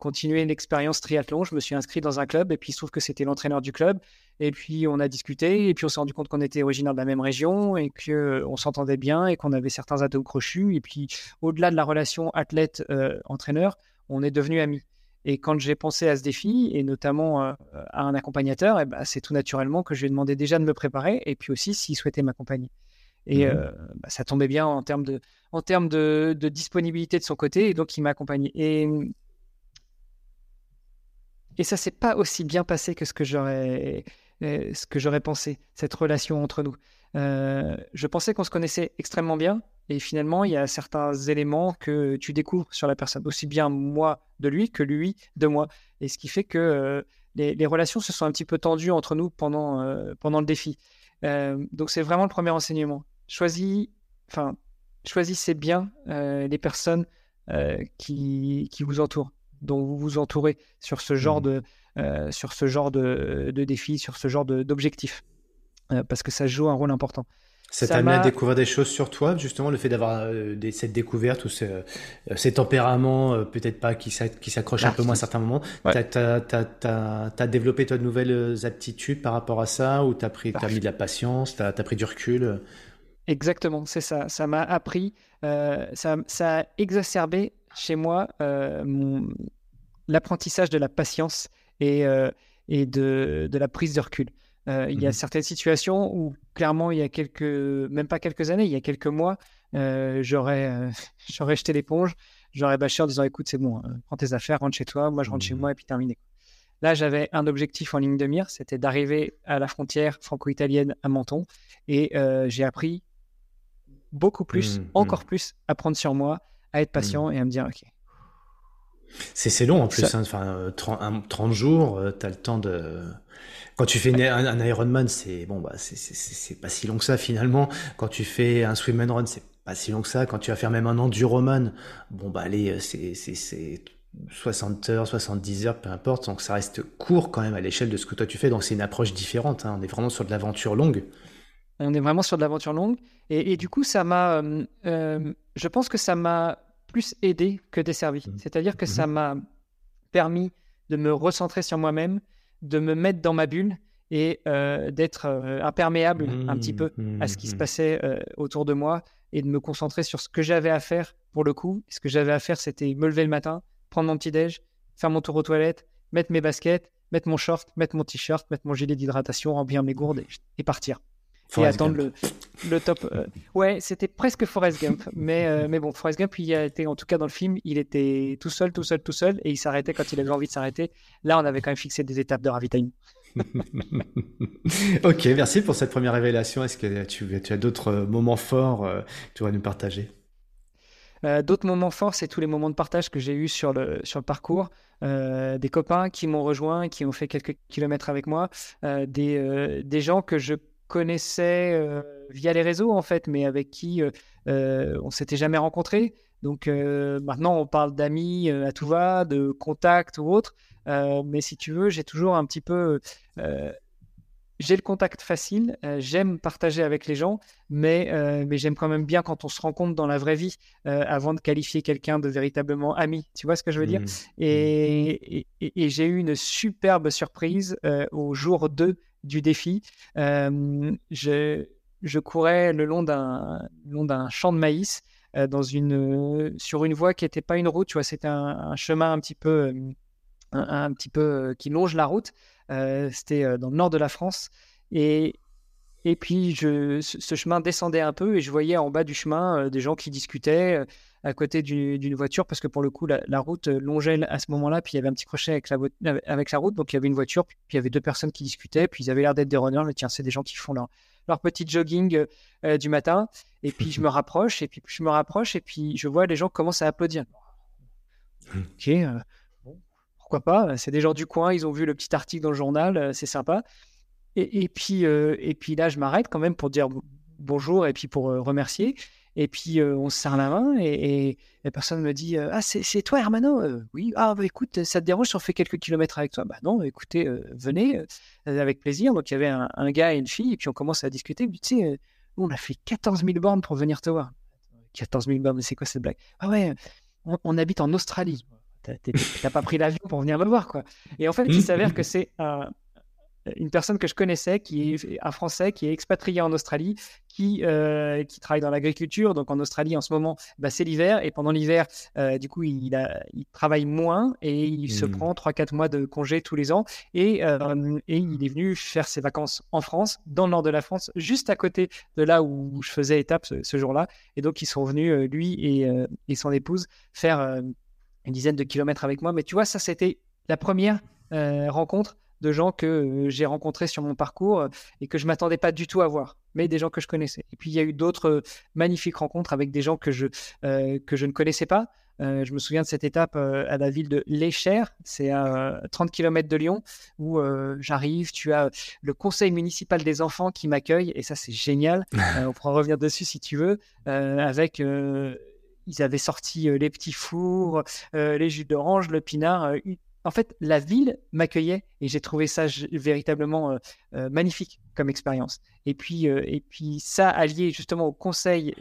continuer l'expérience triathlon. Je me suis inscrit dans un club et puis il se trouve que c'était l'entraîneur du club. Et puis on a discuté et puis on s'est rendu compte qu'on était originaire de la même région et qu'on s'entendait bien et qu'on avait certains atomes crochus. Et puis au-delà de la relation athlète-entraîneur, on est devenus amis. Et quand j'ai pensé à ce défi, et notamment euh, à un accompagnateur, eh ben, c'est tout naturellement que je lui ai demandé déjà de me préparer, et puis aussi s'il souhaitait m'accompagner. Et mmh euh, bah, ça tombait bien en termes de, en termes de, disponibilité de son côté, et donc il m'a accompagné. Et, et ça s'est pas aussi bien passé que ce que j'aurais, euh, ce que j'aurais pensé, cette relation entre nous. Euh, je pensais qu'on se connaissait extrêmement bien, et finalement, il y a certains éléments que tu découvres sur la personne, aussi bien moi de lui que lui de moi. Et ce qui fait que euh, les, relations se sont un petit peu tendues entre nous pendant, pendant le défi. Donc c'est vraiment le premier enseignement. Choisis, enfin, choisissez bien euh, les personnes euh, qui, qui vous entourent, dont vous vous entourez sur ce genre mmh. de, sur ce genre de, de défi, sur ce genre d'objectif, parce que ça joue un rôle important. Ça t'a amené à découvrir des choses sur toi, justement, le fait d'avoir euh, cette découverte ou ce, euh, ces tempéraments, euh, peut-être pas qui s'accrochent un peu moins à certains moments. T'as as, développé toi de nouvelles aptitudes par rapport à ça ou t'as pris, as mis de la patience, t'as as pris du recul Exactement, c'est ça. Ça m'a appris, ça, ça, a exacerbé chez moi l'apprentissage de la patience et, et de, de, la prise de recul. Euh, il y a mmh certaines situations où, clairement, il y a quelques, même pas quelques années, il y a quelques mois, euh, j'aurais, euh, j'aurais jeté l'éponge, j'aurais bâché en disant écoute, c'est bon, prends tes affaires, rentre chez toi, moi je rentre chez moi et puis terminé. Là, j'avais un objectif en ligne de mire, c'était d'arriver à la frontière franco-italienne à Menton et j'ai appris beaucoup plus, mmh, mmh. encore plus, à prendre sur moi, à être patient et à me dire ok. C'est long en plus, hein, enfin, 30, 30 jours, tu as le temps de quand tu fais un, un Ironman, c'est bon bah c'est pas si long que ça finalement. Quand tu fais un swim and run, c'est pas si long que ça. Quand tu vas faire même un enduroman, bon bah allez, c'est 60 heures, 70 heures, peu importe. Donc ça reste court quand même à l'échelle de ce que toi tu fais. Donc c'est une approche différente. Hein. On est vraiment sur de l'aventure longue. On est vraiment sur de l'aventure longue. Et, du coup, ça m'a, euh, euh, je pense que ça m'a plus aidé que desservi. Mmh. C'est-à-dire que ça mmh. m'a permis de me recentrer sur moi-même, de me mettre dans ma bulle et euh, d'être euh, imperméable un petit peu à ce qui se mmh, mmh. passait autour de moi et de me concentrer sur ce que j'avais à faire pour le coup. ce que j'avais à faire, c'était me lever le matin, prendre mon petit déj, faire mon tour aux toilettes, mettre mes baskets, mettre mon short, mettre mon t-shirt, mettre mon gilet d'hydratation, remplir mes gourdes et partir et attendre le, le, top. Euh, ouais, c'était presque Forrest Gump, mais, euh, mais bon, Forrest Gump, il a été, en tout cas dans le film, il était tout seul, tout seul, tout seul, et il s'arrêtait quand il avait envie de s'arrêter. Là, on avait quand même fixé des étapes de ravitaillement. ok, merci pour cette première révélation. Est-ce que tu, tu as d'autres moments forts euh, que tu vas nous partager? D'autres moments forts, c'est tous les moments de partage que j'ai eu sur le, sur le parcours. des copains qui m'ont rejoint, qui ont fait quelques kilomètres avec moi, des, des gens que je connaissais euh, via les réseaux en fait, mais avec qui euh, euh, on s'était jamais rencontré. Donc maintenant, on parle d'amis à tout va, de contacts ou autre. mais si tu veux, j'ai toujours un petit peu j'ai le contact facile, j'aime partager avec les gens, mais, mais j'aime quand même bien quand on se rencontre dans la vraie vie avant de qualifier quelqu'un de véritablement ami. Tu vois ce que je veux dire? Mmh. Mmh. et, et, j'ai eu une superbe surprise au jour 2 du défi. je, je, courais le long d'un champ de maïs dans une, sur une voie qui n'était pas une route, tu vois, c'était un, chemin un petit peu, un, petit peu qui longe la route. c'était dans le nord de la France. Et, et puis, je, ce chemin descendait un peu et je voyais en bas du chemin des gens qui discutaient à côté d'une voiture parce que pour le coup, la, route longeait à ce moment-là, puis il y avait un petit crochet avec la, avec la route, donc il y avait une voiture, puis il y avait deux personnes qui discutaient, puis ils avaient l'air d'être des runners. Mais tiens, c'est des gens qui font leur, leur petit jogging euh, du matin. Et puis je me rapproche, et puis je me rapproche, et puis je vois les gens commencent à applaudir. Ok, euh, pourquoi pas? C'est des gens du coin, ils ont vu le petit article dans le journal, euh, c'est sympa. Et, et puis, et puis là, je m'arrête quand même pour dire bonjour et puis pour remercier. Et puis, on se serre la main et, la personne me dit Ah, c'est toi, Hermano? Oui, ah, bah, écoute, ça te dérange si on fait quelques kilomètres avec toi? Bah non, écoutez, venez, avec plaisir. Donc, il y avait un, gars et une fille, et puis on commence à discuter. Tu sais, on a fait 14 000 bornes pour venir te voir. 14 000 bornes, c'est quoi cette blague? Ah ouais, on, habite en Australie. T'as pas pris l'avion pour venir me voir, quoi. Et en fait, il s'avère que c'est un, une personne que je connaissais, qui est un Français qui est expatrié en Australie, qui, euh, qui travaille dans l'agriculture. Donc en Australie, en ce moment, bah, c'est l'hiver. Et pendant l'hiver, euh, du coup, il, a, il travaille moins et il se mmh. prend 3-4 mois de congé tous les ans. Et, euh, et, il est venu faire ses vacances en France, dans le nord de la France, juste à côté de là où je faisais étape ce, jour-là. Et donc, ils sont venus, lui et, et, son épouse, faire une dizaine de kilomètres avec moi. Mais tu vois, ça, c'était la première rencontre de gens que euh, j'ai rencontrés sur mon parcours euh, et que je m'attendais pas du tout à voir, mais des gens que je connaissais. Et puis il y a eu d'autres euh, magnifiques rencontres avec des gens que je, que je ne connaissais pas. je me souviens de cette étape à la ville de Lécher, c'est à 30 km de Lyon, où j'arrive, tu as le conseil municipal des enfants qui m'accueille, et ça c'est génial, on pourra revenir dessus si tu veux, avec ils avaient sorti les petits fours, les jus d'orange, le pinard, en fait, la ville m'accueillait et j'ai trouvé ça véritablement magnifique comme expérience. Et puis, et puis ça allié justement au conseil,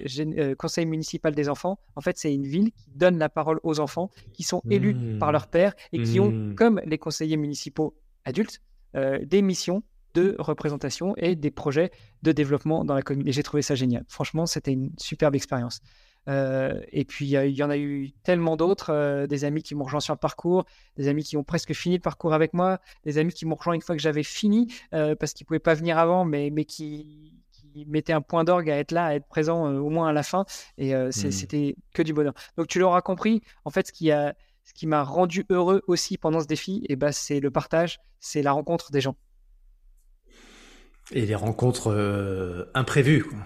conseil municipal des enfants, en fait, c'est une ville qui donne la parole aux enfants qui sont élus par leur père et qui ont, mmh. comme les conseillers municipaux adultes, des missions de représentation et des projets de développement dans la commune. Et j'ai trouvé ça génial. Franchement, c'était une superbe expérience. Euh, et puis, il y en a eu tellement d'autres, euh, des amis qui m'ont rejoint sur le parcours, des amis qui ont presque fini le parcours avec moi, des amis qui m'ont rejoint une fois que j'avais fini, euh, parce qu'ils ne pouvaient pas venir avant, mais, mais qui, qui mettaient un point d'orgue à être là, à être présent au moins à la fin. Et mmh. c'était que du bonheur. Donc, tu l'auras compris, en fait, ce qui a... Ce qui m'a rendu heureux aussi pendant ce défi, et eh ben, c'est le partage, c'est la rencontre des gens. Et les rencontres imprévues. Quoi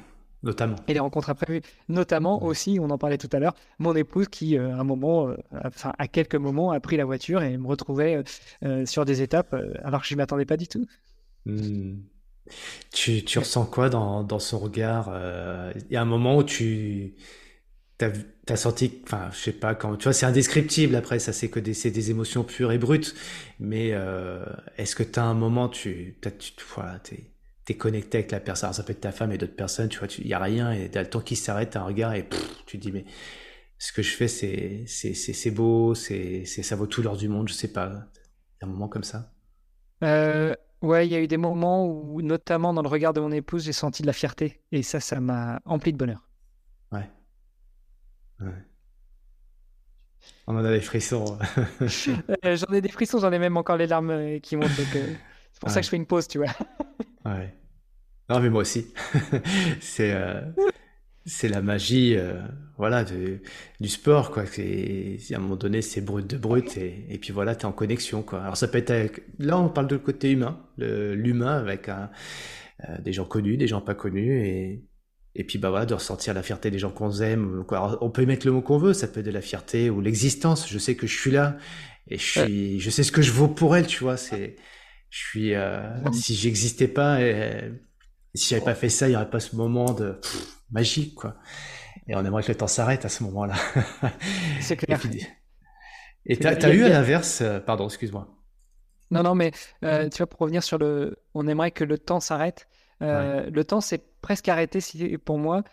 notamment. Et les rencontres imprévues, notamment aussi, on en parlait tout à l'heure, mon épouse qui, euh, à un moment, euh, enfin, à quelques moments, a pris la voiture et me retrouvait euh, sur des étapes alors que je ne m'y attendais pas du tout. Hmm. Tu, tu ressens quoi dans, dans son regard Il y a un moment où tu as, as, senti, enfin, je sais pas, quand, tu vois, c'est indescriptible après, ça c'est que des, des émotions pures et brutes, mais est-ce que tu as un moment, tu, tu voilà, es t'es connecté avec la personne. Alors, ça peut être ta femme et d'autres personnes, tu vois, il y a rien et t'as le temps qui s'arrête, un regard et tu te dis mais ce que je fais c'est c'est c'est beau, c'est c'est ça vaut tout l'or du monde, je sais pas. Un moment comme ça. Euh, ouais, il y a eu des moments où, notamment dans le regard de mon épouse, j'ai senti de la fierté et ça, ça m'a empli de bonheur. Ouais. ouais. On en a des frissons. Euh, j'en ai des frissons, j'en ai même encore les larmes euh, qui montent. c'est pour ça que je fais une pause, tu vois. Ouais. Non, mais moi aussi. c'est euh, c'est la magie, euh, voilà, de, du sport, quoi. C'est à un moment donné, c'est brut de brut, et, et puis voilà, t'es en connexion, quoi. Alors ça peut être avec... là, on parle de côté humain, l'humain avec un, euh, des gens connus, des gens pas connus, et et puis bah voilà, de ressentir la fierté des gens qu'on aime. Quoi. on peut y mettre le mot qu'on veut, ça peut être de la fierté ou l'existence. Je sais que je suis là et je suis, je sais ce que je vaux pour elle, tu vois. C'est je suis, euh, si j'existais pas, et, si j'avais pas fait ça, il y aurait pas ce moment de magique, quoi. Et on aimerait que le temps s'arrête à ce moment-là. C'est clair. Et tu as, eu à l'inverse, euh, pardon, excuse-moi. Non, non, mais euh, tu vois, pour revenir sur le, on aimerait que le temps s'arrête. Le temps s'est presque arrêté pour moi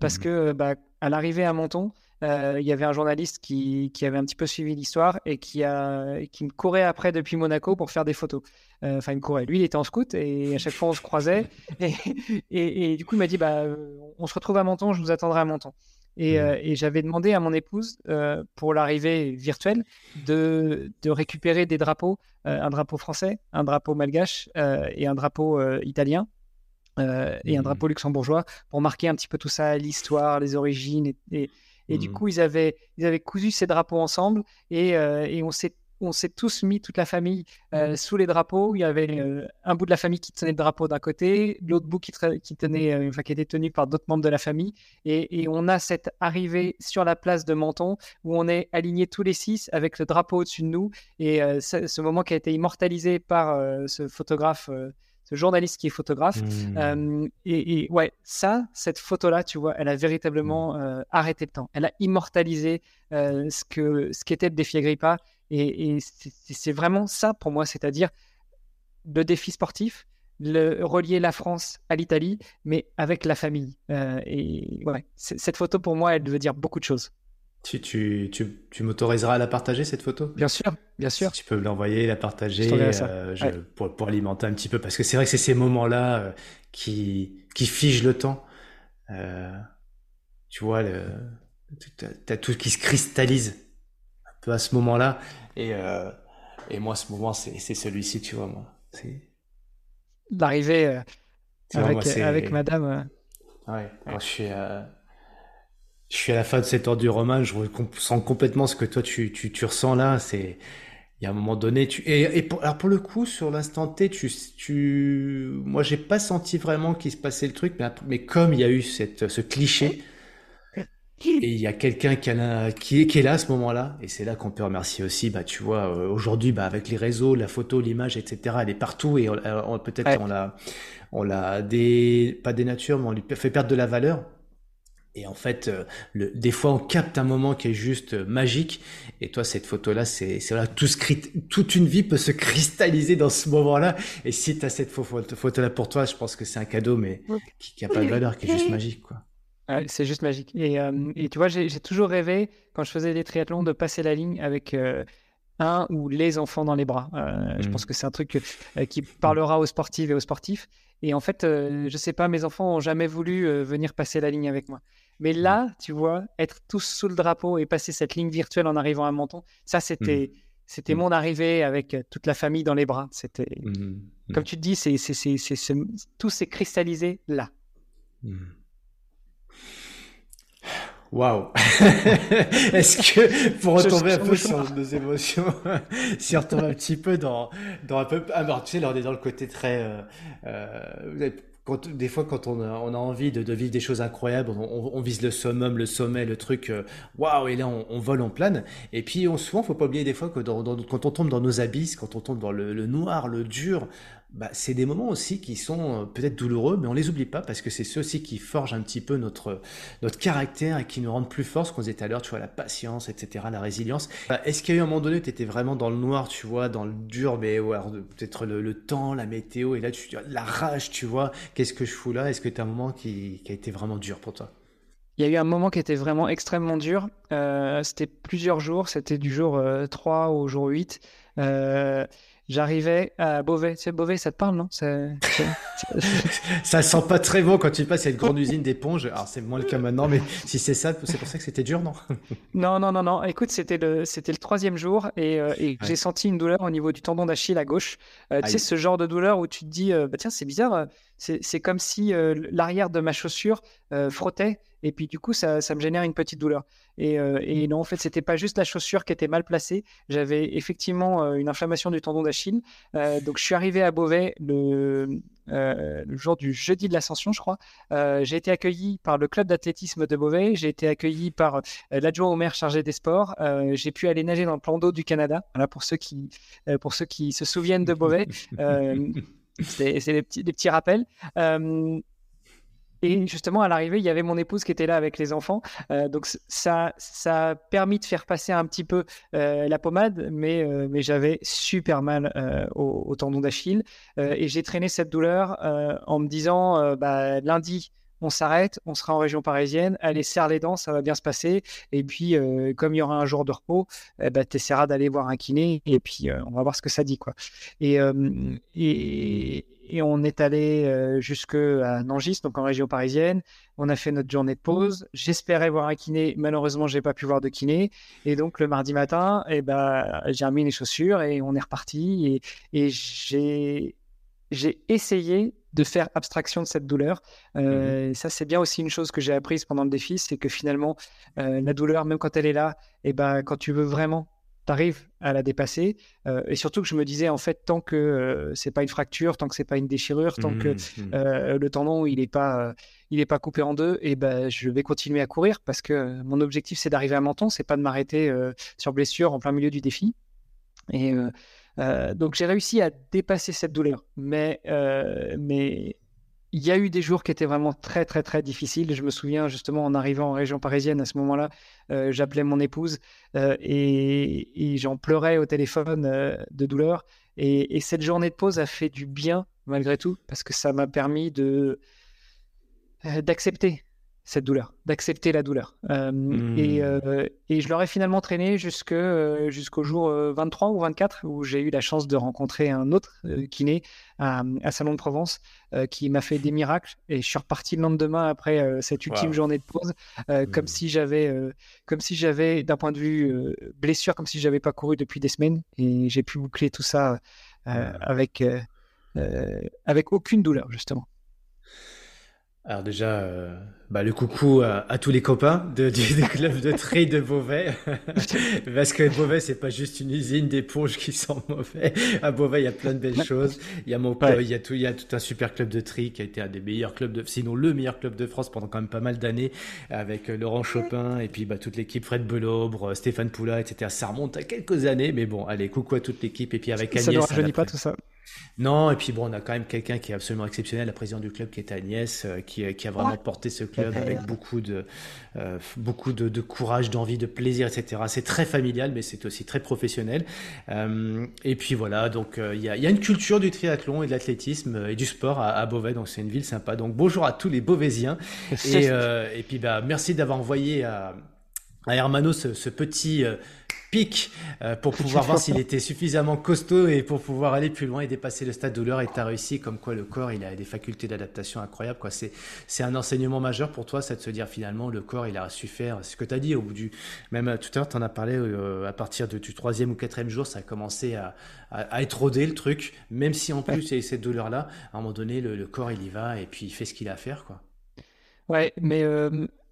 parce mmh. que bah, à l'arrivée à Menton, euh, il y avait un journaliste qui, qui avait un petit peu suivi l'histoire et qui, a, qui me courait après depuis Monaco pour faire des photos. Euh, enfin, il me courait. Lui, il était en scout et à chaque fois, on se croisait. Et, et, du coup, il m'a dit bah, On se retrouve à Menton, je vous attendrai à Menton. Et, mmh. euh, et j'avais demandé à mon épouse, pour l'arrivée virtuelle, de, de, récupérer des drapeaux un drapeau français, un drapeau malgache et un drapeau italien. et un mmh. drapeau luxembourgeois pour marquer un petit peu tout ça, l'histoire, les origines et, et du mmh. coup, ils avaient, ils avaient cousu ces drapeaux ensemble et, euh, et on s'est on s'est tous mis, toute la famille, euh, mmh. sous les drapeaux. Il y avait euh, un bout de la famille qui tenait le drapeau d'un côté, l'autre bout qui, qui tenait, enfin, qui était tenu par d'autres membres de la famille. Et, et, on a cette arrivée sur la place de Menton où on est alignés tous les six avec le drapeau au-dessus de nous. Et ce moment qui a été immortalisé par ce photographe journaliste qui est photographe. Mmh. Euh, et, ouais, ça, cette photo-là, tu vois, elle a véritablement mmh. euh, arrêté le temps. Elle a immortalisé euh, ce que ce qu'était le défi Agrippa. Et, et c'est vraiment ça pour moi, c'est-à-dire le défi sportif, le, relier la France à l'Italie, mais avec la famille. et ouais, cette photo pour moi, elle veut dire beaucoup de choses. Tu, tu, tu, tu m'autoriseras à la partager cette photo? Bien sûr, bien sûr. tu peux l'envoyer, la partager euh, pour, pour, alimenter un petit peu, parce que c'est vrai que c'est ces moments-là euh, qui, qui figent le temps. Euh, tu vois, le, t'as tout qui se cristallise un peu à ce moment-là. Et, et moi, ce moment, c'est celui-ci, tu vois, moi. L'arrivée avec, avec madame. Ouais, moi, je suis je suis à la fin de cette heure du roman, je ressens complètement ce que toi tu, tu, tu ressens là. C'est il y a un moment donné, tu et, et pour, alors pour le coup sur l'instant T, tu, tu, moi j'ai pas senti vraiment qu'il se passait le truc, mais, mais comme il y a eu cette, ce cliché, et il y a quelqu'un qui, qui, qui, est là à ce moment-là, et c'est là qu'on peut remercier aussi, bah tu vois, euh, aujourd'hui, bah avec les réseaux, la photo, l'image, etc., elle est partout et on, peut-être on l'a, on l'a des, pas des natures, mais on lui fait perdre de la valeur. Et en fait, euh, le, des fois, on capte un moment qui est juste euh, magique. Et toi, cette photo-là, c'est là, tout toute une vie peut se cristalliser dans ce moment-là. Et si tu as cette photo-là pour toi, je pense que c'est un cadeau, mais qui n'a pas de valeur, qui est juste magique. quoi. c'est juste magique. Et, euh, et tu vois, j'ai toujours rêvé, quand je faisais des triathlons, de passer la ligne avec un ou les enfants dans les bras. Je pense mmh. que c'est un truc qui parlera aux sportives et aux sportifs. Et en fait, je sais pas, mes enfants ont jamais voulu venir passer la ligne avec moi. Mais mmh. là, tu vois, être tous sous le drapeau et passer cette ligne virtuelle en arrivant à Menton, ça, c'était, mmh. c'était mmh. mon arrivée avec euh, toute la famille dans les bras. C'était, comme tu te dis, c'est, c'est, c'est, c'est, tout s'est cristallisé là. Waouh Est-ce que pour retomber un peu sur nos émotions, si on retombe un petit peu dans dans un peu, ah, tu sais, là on est dans le côté très euh, euh, quand, des fois, quand on a, envie de, de, vivre des choses incroyables, on, on, vise le summum, le sommet, le truc, euh, waouh, et là, on, on, vole, on plane. Et puis, on, souvent, faut pas oublier des fois que dans, dans, quand on tombe dans nos abysses, quand on tombe dans le, le noir, le dur, bah, c'est des moments aussi qui sont euh, peut-être douloureux, mais on les oublie pas parce que c'est ceux aussi qui forgent un petit peu notre, notre caractère et qui nous rendent plus forts, ce qu'on disait tout à l'heure, tu vois, la patience, etc., la résilience. Bah, est-ce qu'il y a eu un moment donné où tu étais vraiment dans le noir, tu vois, dans le dur, mais ouais, peut-être le, temps, la météo, et là, tu la rage, tu vois, qu'est-ce que je fous là? Est-ce que tu as un moment qui, a été vraiment dur pour toi? Il y a eu un moment qui était vraiment extrêmement dur. Euh, c'était plusieurs jours, c'était du jour 3 euh, au jour 8. Euh, J'arrivais à Beauvais. Tu sais, Beauvais, ça te parle, non? Ça, ça sent pas très bon quand tu passes à une grande usine d'éponges. Alors, c'est moins le cas maintenant, mais si c'est ça, c'est pour ça que c'était dur, non? Non, non, non, non. Écoute, c'était le, c'était le troisième jour et, euh, et j'ai senti une douleur au niveau du tendon d'Achille à gauche. Euh, tu sais, ce genre de douleur où tu te dis, euh, bah, tiens, c'est bizarre, c'est comme si l'arrière de ma chaussure frottait et puis du coup, ça, ça me génère une petite douleur. Et, euh, et, non, en fait, c'était pas juste la chaussure qui était mal placée. J'avais effectivement une inflammation du tendon d'Achille. Donc, je suis arrivé à Beauvais le, le jour du jeudi de l'Ascension, je crois. j'ai été accueilli par le club d'athlétisme de Beauvais. J'ai été accueilli par l'adjoint au maire chargé des sports. j'ai pu aller nager dans le plan d'eau du Canada. Voilà pour ceux qui, pour ceux qui se souviennent de Beauvais. c'est des petits, rappels. Et justement, à l'arrivée, il y avait mon épouse qui était là avec les enfants. Euh, donc, ça, ça a permis de faire passer un petit peu euh, la pommade, mais, euh, mais j'avais super mal au, tendon d'Achille. et j'ai traîné cette douleur en me disant bah, lundi, on s'arrête, on sera en région parisienne, allez, serre les dents, ça va bien se passer. Et puis, comme il y aura un jour de repos, eh ben, tu essaieras d'aller voir un kiné et puis on va voir ce que ça dit. Quoi. Et, et on est allé euh, jusque Nangis, donc en région parisienne. On a fait notre journée de pause. J'espérais voir un kiné. Malheureusement, j'ai pas pu voir de kiné. Et donc, le mardi matin, eh ben, j'ai remis les chaussures et on est reparti. Et, j'ai essayé de faire abstraction de cette douleur. Euh, mmh Ça, c'est bien aussi une chose que j'ai apprise pendant le défi, c'est que finalement, euh, la douleur, même quand elle est là, eh ben, quand tu veux vraiment tu arrives à la dépasser. Euh, et surtout que je me disais, en fait, tant que euh, c'est pas une fracture, tant que c'est pas une déchirure, tant que mmh. Euh, le tendon il est pas, il est pas coupé en deux, et ben je vais continuer à courir parce que mon objectif c'est d'arriver à Menton, c'est pas de m'arrêter sur blessure en plein milieu du défi. Et donc j'ai réussi à dépasser cette douleur, mais mais il y a eu des jours qui étaient vraiment très, très, très difficiles. Je me souviens justement en arrivant en région parisienne à ce moment-là, euh, j'appelais mon épouse euh, et, j'en pleurais au téléphone euh, de douleur. Et, cette journée de pause a fait du bien malgré tout parce que ça m'a permis de d'accepter cette douleur, d'accepter la douleur. Euh, mmh. et, euh, et, je leur ai finalement traîné jusque, euh, jusqu'au jour 23 ou 24 où j'ai eu la chance de rencontrer un autre kiné à, à, Salon de Provence qui m'a fait des miracles et je suis reparti le lendemain après cette ultime journée de pause comme mmh. si j'avais, comme si j'avais d'un point de vue blessure, comme si j'avais pas couru depuis des semaines et j'ai pu boucler tout ça avec, avec aucune douleur justement. Alors déjà, bah, le coucou à, tous les copains de, du, club de tri de Beauvais. Parce que Beauvais, c'est pas juste une usine d'éponges qui sont mauvais. À Beauvais, il y a plein de belles choses. Il y a mon il y a tout, il y a tout un super club de tri qui a été un des meilleurs clubs de, sinon le meilleur club de France pendant quand même pas mal d'années avec euh, Laurent Chopin et puis, bah, toute l'équipe Fred Belobre, Stéphane Poula, etc. Ça remonte à quelques années, mais bon, allez, coucou à toute l'équipe et puis avec Agnès. Ça ne pas tout ça. Non, et puis bon, on a quand même quelqu'un qui est absolument exceptionnel, la présidente du club qui est Agnès, euh, qui, qui, a vraiment porté ce club avec beaucoup de, euh, beaucoup de, de courage, d'envie, de plaisir, etc. C'est très familial, mais c'est aussi très professionnel. Euh, et puis voilà, donc il y, a, y, a, une culture du triathlon et de l'athlétisme et du sport à, à Beauvais, donc c'est une ville sympa. Donc bonjour à tous les Beauvaisiens. Et, et puis bah, merci d'avoir envoyé à, à Hermano ce, ce petit pic euh, pour pouvoir voir s'il était suffisamment costaud et pour pouvoir aller plus loin et dépasser le stade douleur. Et tu as réussi, comme quoi le corps, il a des facultés d'adaptation incroyables. Quoi. C'est, c'est un enseignement majeur pour toi, c'est de se dire finalement, le corps, il a su faire ce que tu as dit au bout du. Même euh, tout à l'heure, tu en as parlé, euh, à partir de, du troisième ou quatrième jour, ça a commencé à, à, être rodé le truc. Même si en plus, il y a cette douleur-là, à un moment donné, le, corps, il y va et puis il fait ce qu'il a à faire. Quoi. Ouais, mais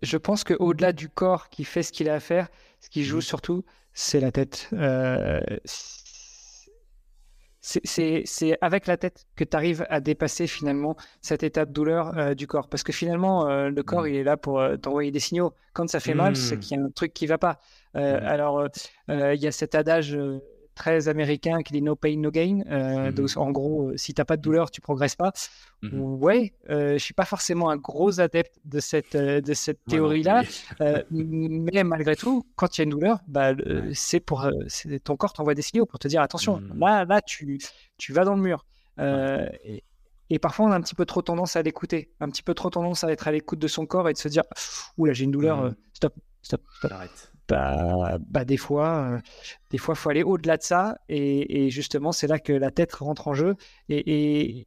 je pense qu'au-delà du corps qui fait ce qu'il a à faire, ce qui joue mmh. surtout, c'est la tête. Euh, c'est avec la tête que tu arrives à dépasser finalement cet état de douleur euh, du corps. Parce que finalement, euh, le corps, mmh. il est là pour t'envoyer des signaux. Quand ça fait mal, c'est mmh. qu'il y a un truc qui va pas. Alors, il y a cet adage très américain qui dit no pain, no gain. Euh, donc, mhm. en gros, euh, si tu n'as pas de douleur, tu progresses pas. Mhm. Ouais, euh, je suis pas forcément un gros adepte de cette, euh, de cette théorie-là. mais malgré tout, quand il y a une douleur, bah, c'est pour ton corps t'envoie des signaux pour te dire attention, mhm. là, là tu, tu vas dans le mur. Et, et, parfois, on a un petit peu trop tendance à l'écouter, un petit peu trop tendance à être à l'écoute de son corps et de se dire Oula, j'ai une douleur, stop, stop, stop. Arrête bah, bah, des fois, euh, des fois, faut aller au-delà de ça. Et, justement, c'est là que la tête rentre en jeu et,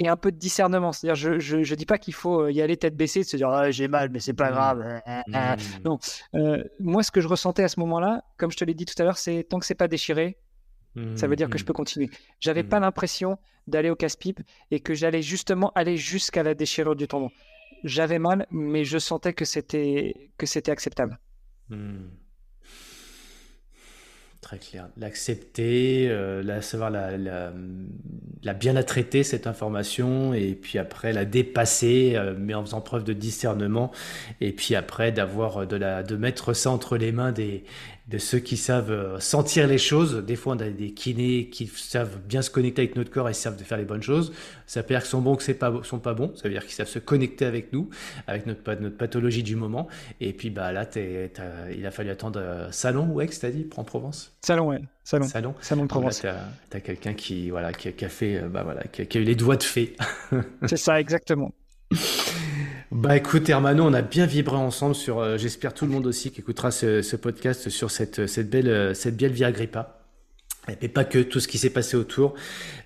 et, un peu de discernement. C'est-à-dire, je, je, dis pas qu'il faut euh, y aller tête baissée, de se dire ah, j'ai mal, mais c'est pas mmh. grave. Mmh. Non, euh, moi, ce que je ressentais à ce moment-là, comme je te l'ai dit tout à l'heure, c'est tant que c'est pas déchiré. Ça veut dire que je mmh. peux continuer. J'avais pas l'impression d'aller au casse-pipe et que j'allais justement aller jusqu'à la déchirure du tendon. J'avais mal, mais je sentais que c'était que c'était acceptable. Hmm. Très clair. L'accepter, euh, la, savoir la, bien la traiter, cette information, et puis après la dépasser, euh, mais en faisant preuve de discernement, et puis après d'avoir la, de mettre ça entre les mains des, de ceux qui savent euh, sentir les choses. Des fois, on a des kinés qui savent bien se connecter avec notre corps et savent de faire les bonnes choses. Ça veut dire qu'ils sont bons, que c'est pas, sont pas bons. Ça veut dire qu'ils savent se connecter avec nous, avec notre, notre pathologie du moment. Et puis, bah, là, il a fallu attendre euh, Salon ou Aix, t'as dit, en Provence? Salon, ouais. Salon. Salon. Salon de Provence. Tu as, quelqu'un qui, voilà, qui, a fait, euh, bah, voilà, qui a eu les doigts de fée. c'est ça, exactement. Bah écoute Hermano, on a bien vibré ensemble sur, euh, j'espère tout le monde aussi qui écoutera ce, ce podcast sur cette, cette belle, cette belle Via Agrippa. Et pas que tout ce qui s'est passé autour.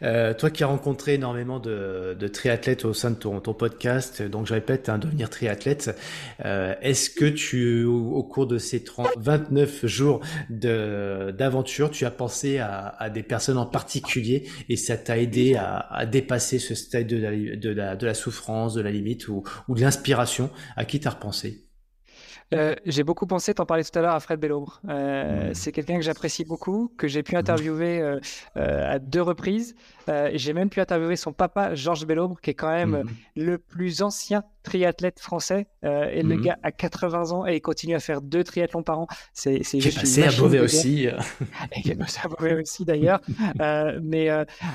Euh, toi qui as rencontré énormément de, de, triathlètes au sein de ton, ton podcast, donc je répète, hein, devenir triathlète, euh, est-ce que tu, au, cours de ces 30, 29 jours d'aventure, tu as pensé à, à, des personnes en particulier et ça t'a aidé à, à, dépasser ce stade de la, de la, de la souffrance, de la limite ou, ou de l'inspiration? À qui t'as repensé? Euh, j'ai beaucoup pensé, t'en parlais tout à l'heure, à Fred Bellobre. Euh, c'est quelqu'un que j'apprécie beaucoup, que j'ai pu interviewer euh, à deux reprises. j'ai même pu interviewer son papa, Georges Bellobre, qui est quand même mhm. le plus ancien triathlète français. et le mhm. gars a 80 ans et il continue à faire deux triathlons par an. C'est juste passé à Beauvais aussi. il est passé à Beauvais aussi d'ailleurs. mais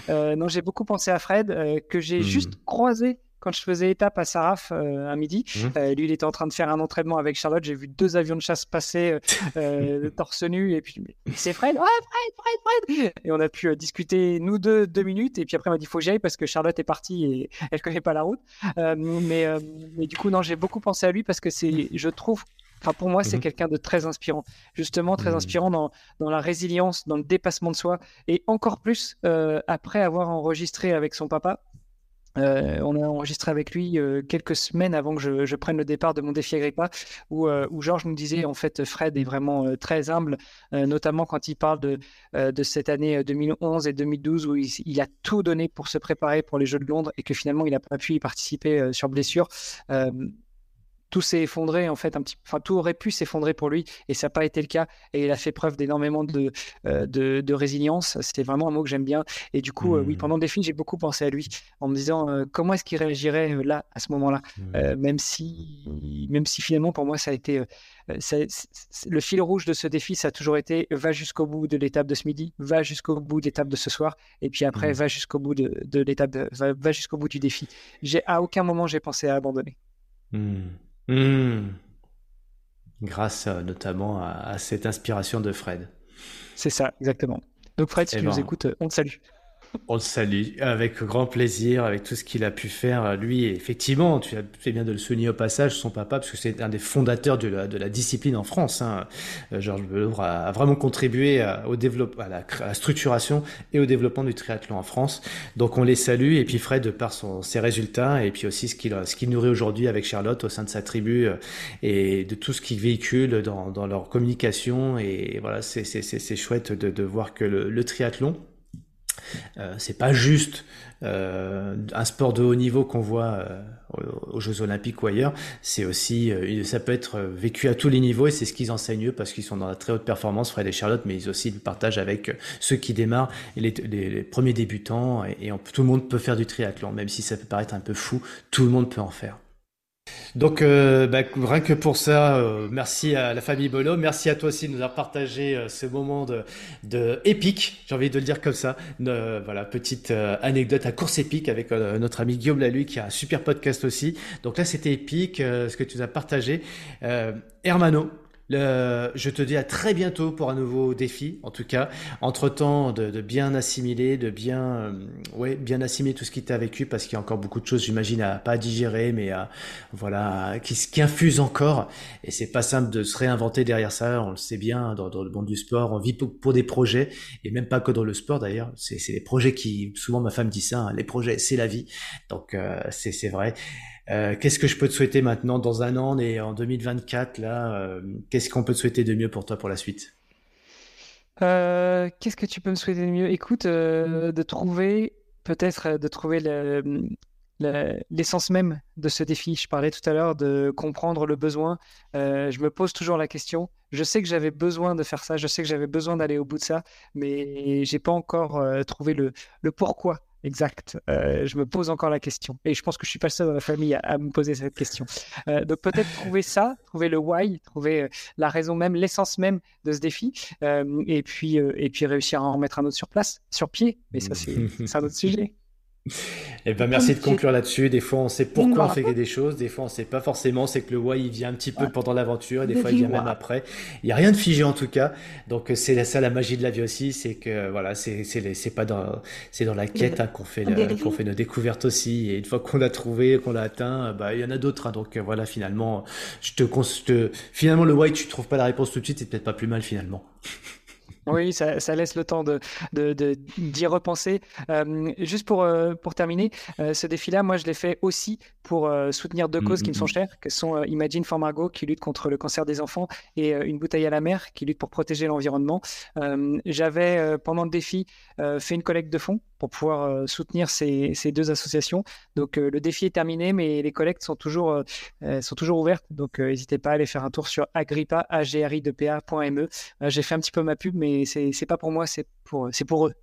non, j'ai beaucoup pensé à Fred, que j'ai mhm. juste croisé quand je faisais étape à Saraf euh, à midi. Mmh. Euh, lui, il était en train de faire un entraînement avec Charlotte. J'ai vu deux avions de chasse passer euh, torse nu. Et puis, c'est Fred, ouais, Fred, Fred, Fred. Et on a pu discuter, nous deux, deux minutes. Et puis après, il m'a dit, faut que j'y aille parce que Charlotte est partie et elle connaît pas la route. mais, mais du coup, non, j'ai beaucoup pensé à lui parce que c'est, je trouve, Enfin, pour moi, c'est mmh. quelqu'un de très inspirant. Justement, très mmh. inspirant dans, dans, la résilience, dans le dépassement de soi. Et encore plus après avoir enregistré avec son papa. Euh, on a enregistré avec lui euh, quelques semaines avant que je, prenne le départ de mon défi Agrippa, où, euh, où Georges nous disait en fait Fred est vraiment très humble, notamment quand il parle de, de cette année 2011 et 2012 où il, a tout donné pour se préparer pour les Jeux de Londres et que finalement il n'a pas pu y participer sur blessure tout s'est effondré en fait un petit enfin tout aurait pu s'effondrer pour lui et ça n'a pas été le cas et il a fait preuve d'énormément de, euh, de, résilience c'était vraiment un mot que j'aime bien et du coup oui mmh. pendant le défi j'ai beaucoup pensé à lui en me disant comment est-ce qu'il réagirait là à ce moment-là? Mmh. même si même si finalement pour moi ça a été le fil rouge de ce défi ça a toujours été va jusqu'au bout de l'étape de ce midi va jusqu'au bout de l'étape de ce soir et puis après mmh. va jusqu'au bout de, de l'étape va, va jusqu'au bout du défi j'ai à aucun moment j'ai pensé à abandonner Hmm. Grâce euh, notamment à, cette inspiration de Fred. C'est ça, exactement. Donc Fred, si eh tu nous ben, écoutes, on te salue. On le salue avec grand plaisir, avec tout ce qu'il a pu faire. Lui, effectivement, tu as fait bien de le souligner au passage, son papa, parce que c'est un des fondateurs de la, de la discipline en France. Hein. Euh, Georges Belouvre a, vraiment contribué au développement, à la, structuration et au développement du triathlon en France. Donc on les salue, et puis Fred, de par son, ses résultats, et puis aussi ce qu'il qu'il nourrit aujourd'hui avec Charlotte au sein de sa tribu, euh, et de tout ce qu'il véhicule dans, dans leur communication. Et voilà, c'est chouette de, de voir que le, le triathlon, euh, c'est pas juste euh, un sport de haut niveau qu'on voit euh, aux Jeux Olympiques ou ailleurs. C'est aussi, ça peut être vécu à tous les niveaux et c'est ce qu'ils enseignent eux parce qu'ils sont dans la très haute performance, Fred et Charlotte, mais ils aussi le partagent avec ceux qui démarrent, les, les, premiers débutants et, tout le monde peut faire du triathlon, même si ça peut paraître un peu fou, tout le monde peut en faire. Donc, euh, bah, rien que pour ça, euh, merci à la famille Bolo, merci à toi aussi de nous avoir partagé euh, ce moment de, épique, j'ai envie de le dire comme ça. voilà, petite anecdote à course épique avec notre ami Guillaume Lalu qui a un super podcast aussi. Donc là, c'était épique ce que tu nous as partagé. Hermano, je te dis à très bientôt pour un nouveau défi. En tout cas, entre temps, de, bien assimiler, de bien, euh, ouais, bien assimiler tout ce qui t'a vécu, parce qu'il y a encore beaucoup de choses, j'imagine, à pas digérer, mais à, voilà, qui, qui infuse encore. Et c'est pas simple de se réinventer derrière ça. On le sait bien dans, le monde du sport. On vit pour, des projets, et même pas que dans le sport d'ailleurs. C'est les projets qui, souvent ma femme dit ça, hein, les projets, c'est la vie. Donc euh, c'est vrai. Euh, qu'est-ce que je peux te souhaiter maintenant dans un an et en 2024 là euh, Qu'est-ce qu'on peut te souhaiter de mieux pour toi pour la suite? Euh, Qu'est-ce que tu peux me souhaiter de mieux? Écoute, de trouver peut-être de trouver l'essence même de ce défi. Je parlais tout à l'heure de comprendre le besoin. je me pose toujours la question. Je sais que j'avais besoin de faire ça, je sais que j'avais besoin d'aller au bout de ça, mais j'ai pas encore trouvé le, le pourquoi Exact. Euh, je me pose encore la question. Et je pense que je suis pas le seul dans la famille à, me poser cette question. Euh, donc peut-être trouver ça, trouver le why, trouver euh, la raison même, l'essence même de ce défi, et puis et puis réussir à en remettre un autre sur place, sur pied. Mais ça c'est un autre sujet. Eh ben, merci de conclure là-dessus. Des fois, on sait pourquoi on fait des choses. Des fois, on sait pas forcément. C'est que le why, il vient un petit peu pendant l'aventure et des fois, il vient même après. Il y a rien de figé en tout cas. Donc, c'est ça la magie de la vie aussi. C'est que, voilà, c'est, c'est, pas dans, c'est dans la quête hein, qu'on fait, qu'on fait nos découvertes aussi. Et une fois qu'on l'a trouvé, qu'on l'a atteint, bah, il y en a d'autres. Hein. Donc, voilà, finalement, je te, te, finalement, le why, tu trouves pas la réponse tout de suite. C'est peut-être pas plus mal finalement. Oui, ça, laisse le temps de, d'y repenser. Euh, juste pour, euh, pour terminer, euh, ce défi-là, moi, je l'ai fait aussi pour soutenir deux mmh, causes qui me mmh, sont mmh. chères, que sont Imagine for Margot, qui lutte contre le cancer des enfants, et Une bouteille à la mer, qui lutte pour protéger l'environnement. j'avais, pendant le défi, fait une collecte de fonds pour pouvoir soutenir ces, ces, deux associations. Donc, le défi est terminé, mais les collectes sont toujours, sont toujours ouvertes. Donc, n'hésitez pas à aller faire un tour sur agrippa, agri2pa.me. J'ai fait un petit peu ma pub, mais c'est pas pour moi, c'est pour, pour eux.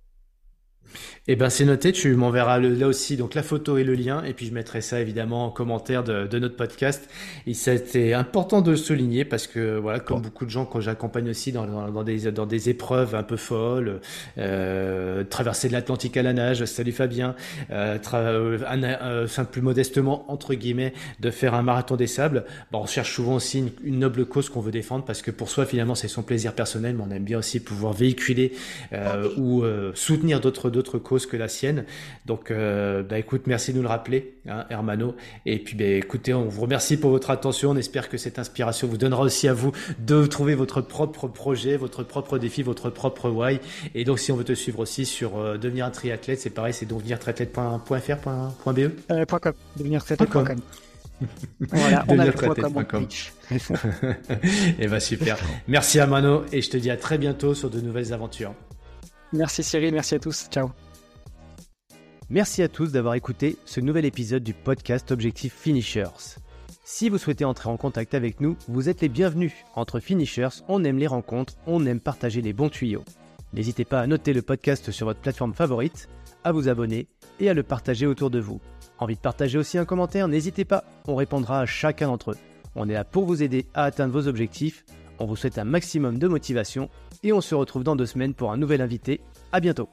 Eh ben c'est noté, tu m'enverras là aussi donc la photo et le lien et puis je mettrai ça évidemment en commentaire de, notre podcast. Et c'était important de le souligner parce que voilà comme beaucoup de gens quand j'accompagne aussi dans, dans, des dans des épreuves un peu folles, euh, traverser de l'Atlantique à la nage, salut Fabien, euh, euh, euh plus modestement entre guillemets de faire un marathon des sables. Bon, on cherche souvent aussi une, noble cause qu'on veut défendre parce que pour soi finalement c'est son plaisir personnel, mais on aime bien aussi pouvoir véhiculer euh, ou soutenir d'autres d'autres causes que la sienne. Donc, euh, bah, écoute, merci de nous le rappeler, hein, Hermano. Et puis, bah, écoutez, on vous remercie pour votre attention. On espère que cette inspiration vous donnera aussi à vous de trouver votre propre projet, votre propre défi, votre propre why. Et donc, si on veut te suivre aussi sur euh, devenir un triathlète, c'est pareil, c'est euh, .com. Devenir triathlète.com. voilà, on a le et eh ben super. Merci Hermano et je te dis à très bientôt sur de nouvelles aventures. Merci Cyril, merci à tous. Ciao. Merci à tous d'avoir écouté ce nouvel épisode du podcast Objectif Finishers. Si vous souhaitez entrer en contact avec nous, vous êtes les bienvenus. Entre finishers, on aime les rencontres, on aime partager les bons tuyaux. N'hésitez pas à noter le podcast sur votre plateforme favorite, à vous abonner et à le partager autour de vous. Envie de partager aussi un commentaire N'hésitez pas, on répondra à chacun d'entre eux. On est là pour vous aider à atteindre vos objectifs. On vous souhaite un maximum de motivation et on se retrouve dans deux semaines pour un nouvel invité. À bientôt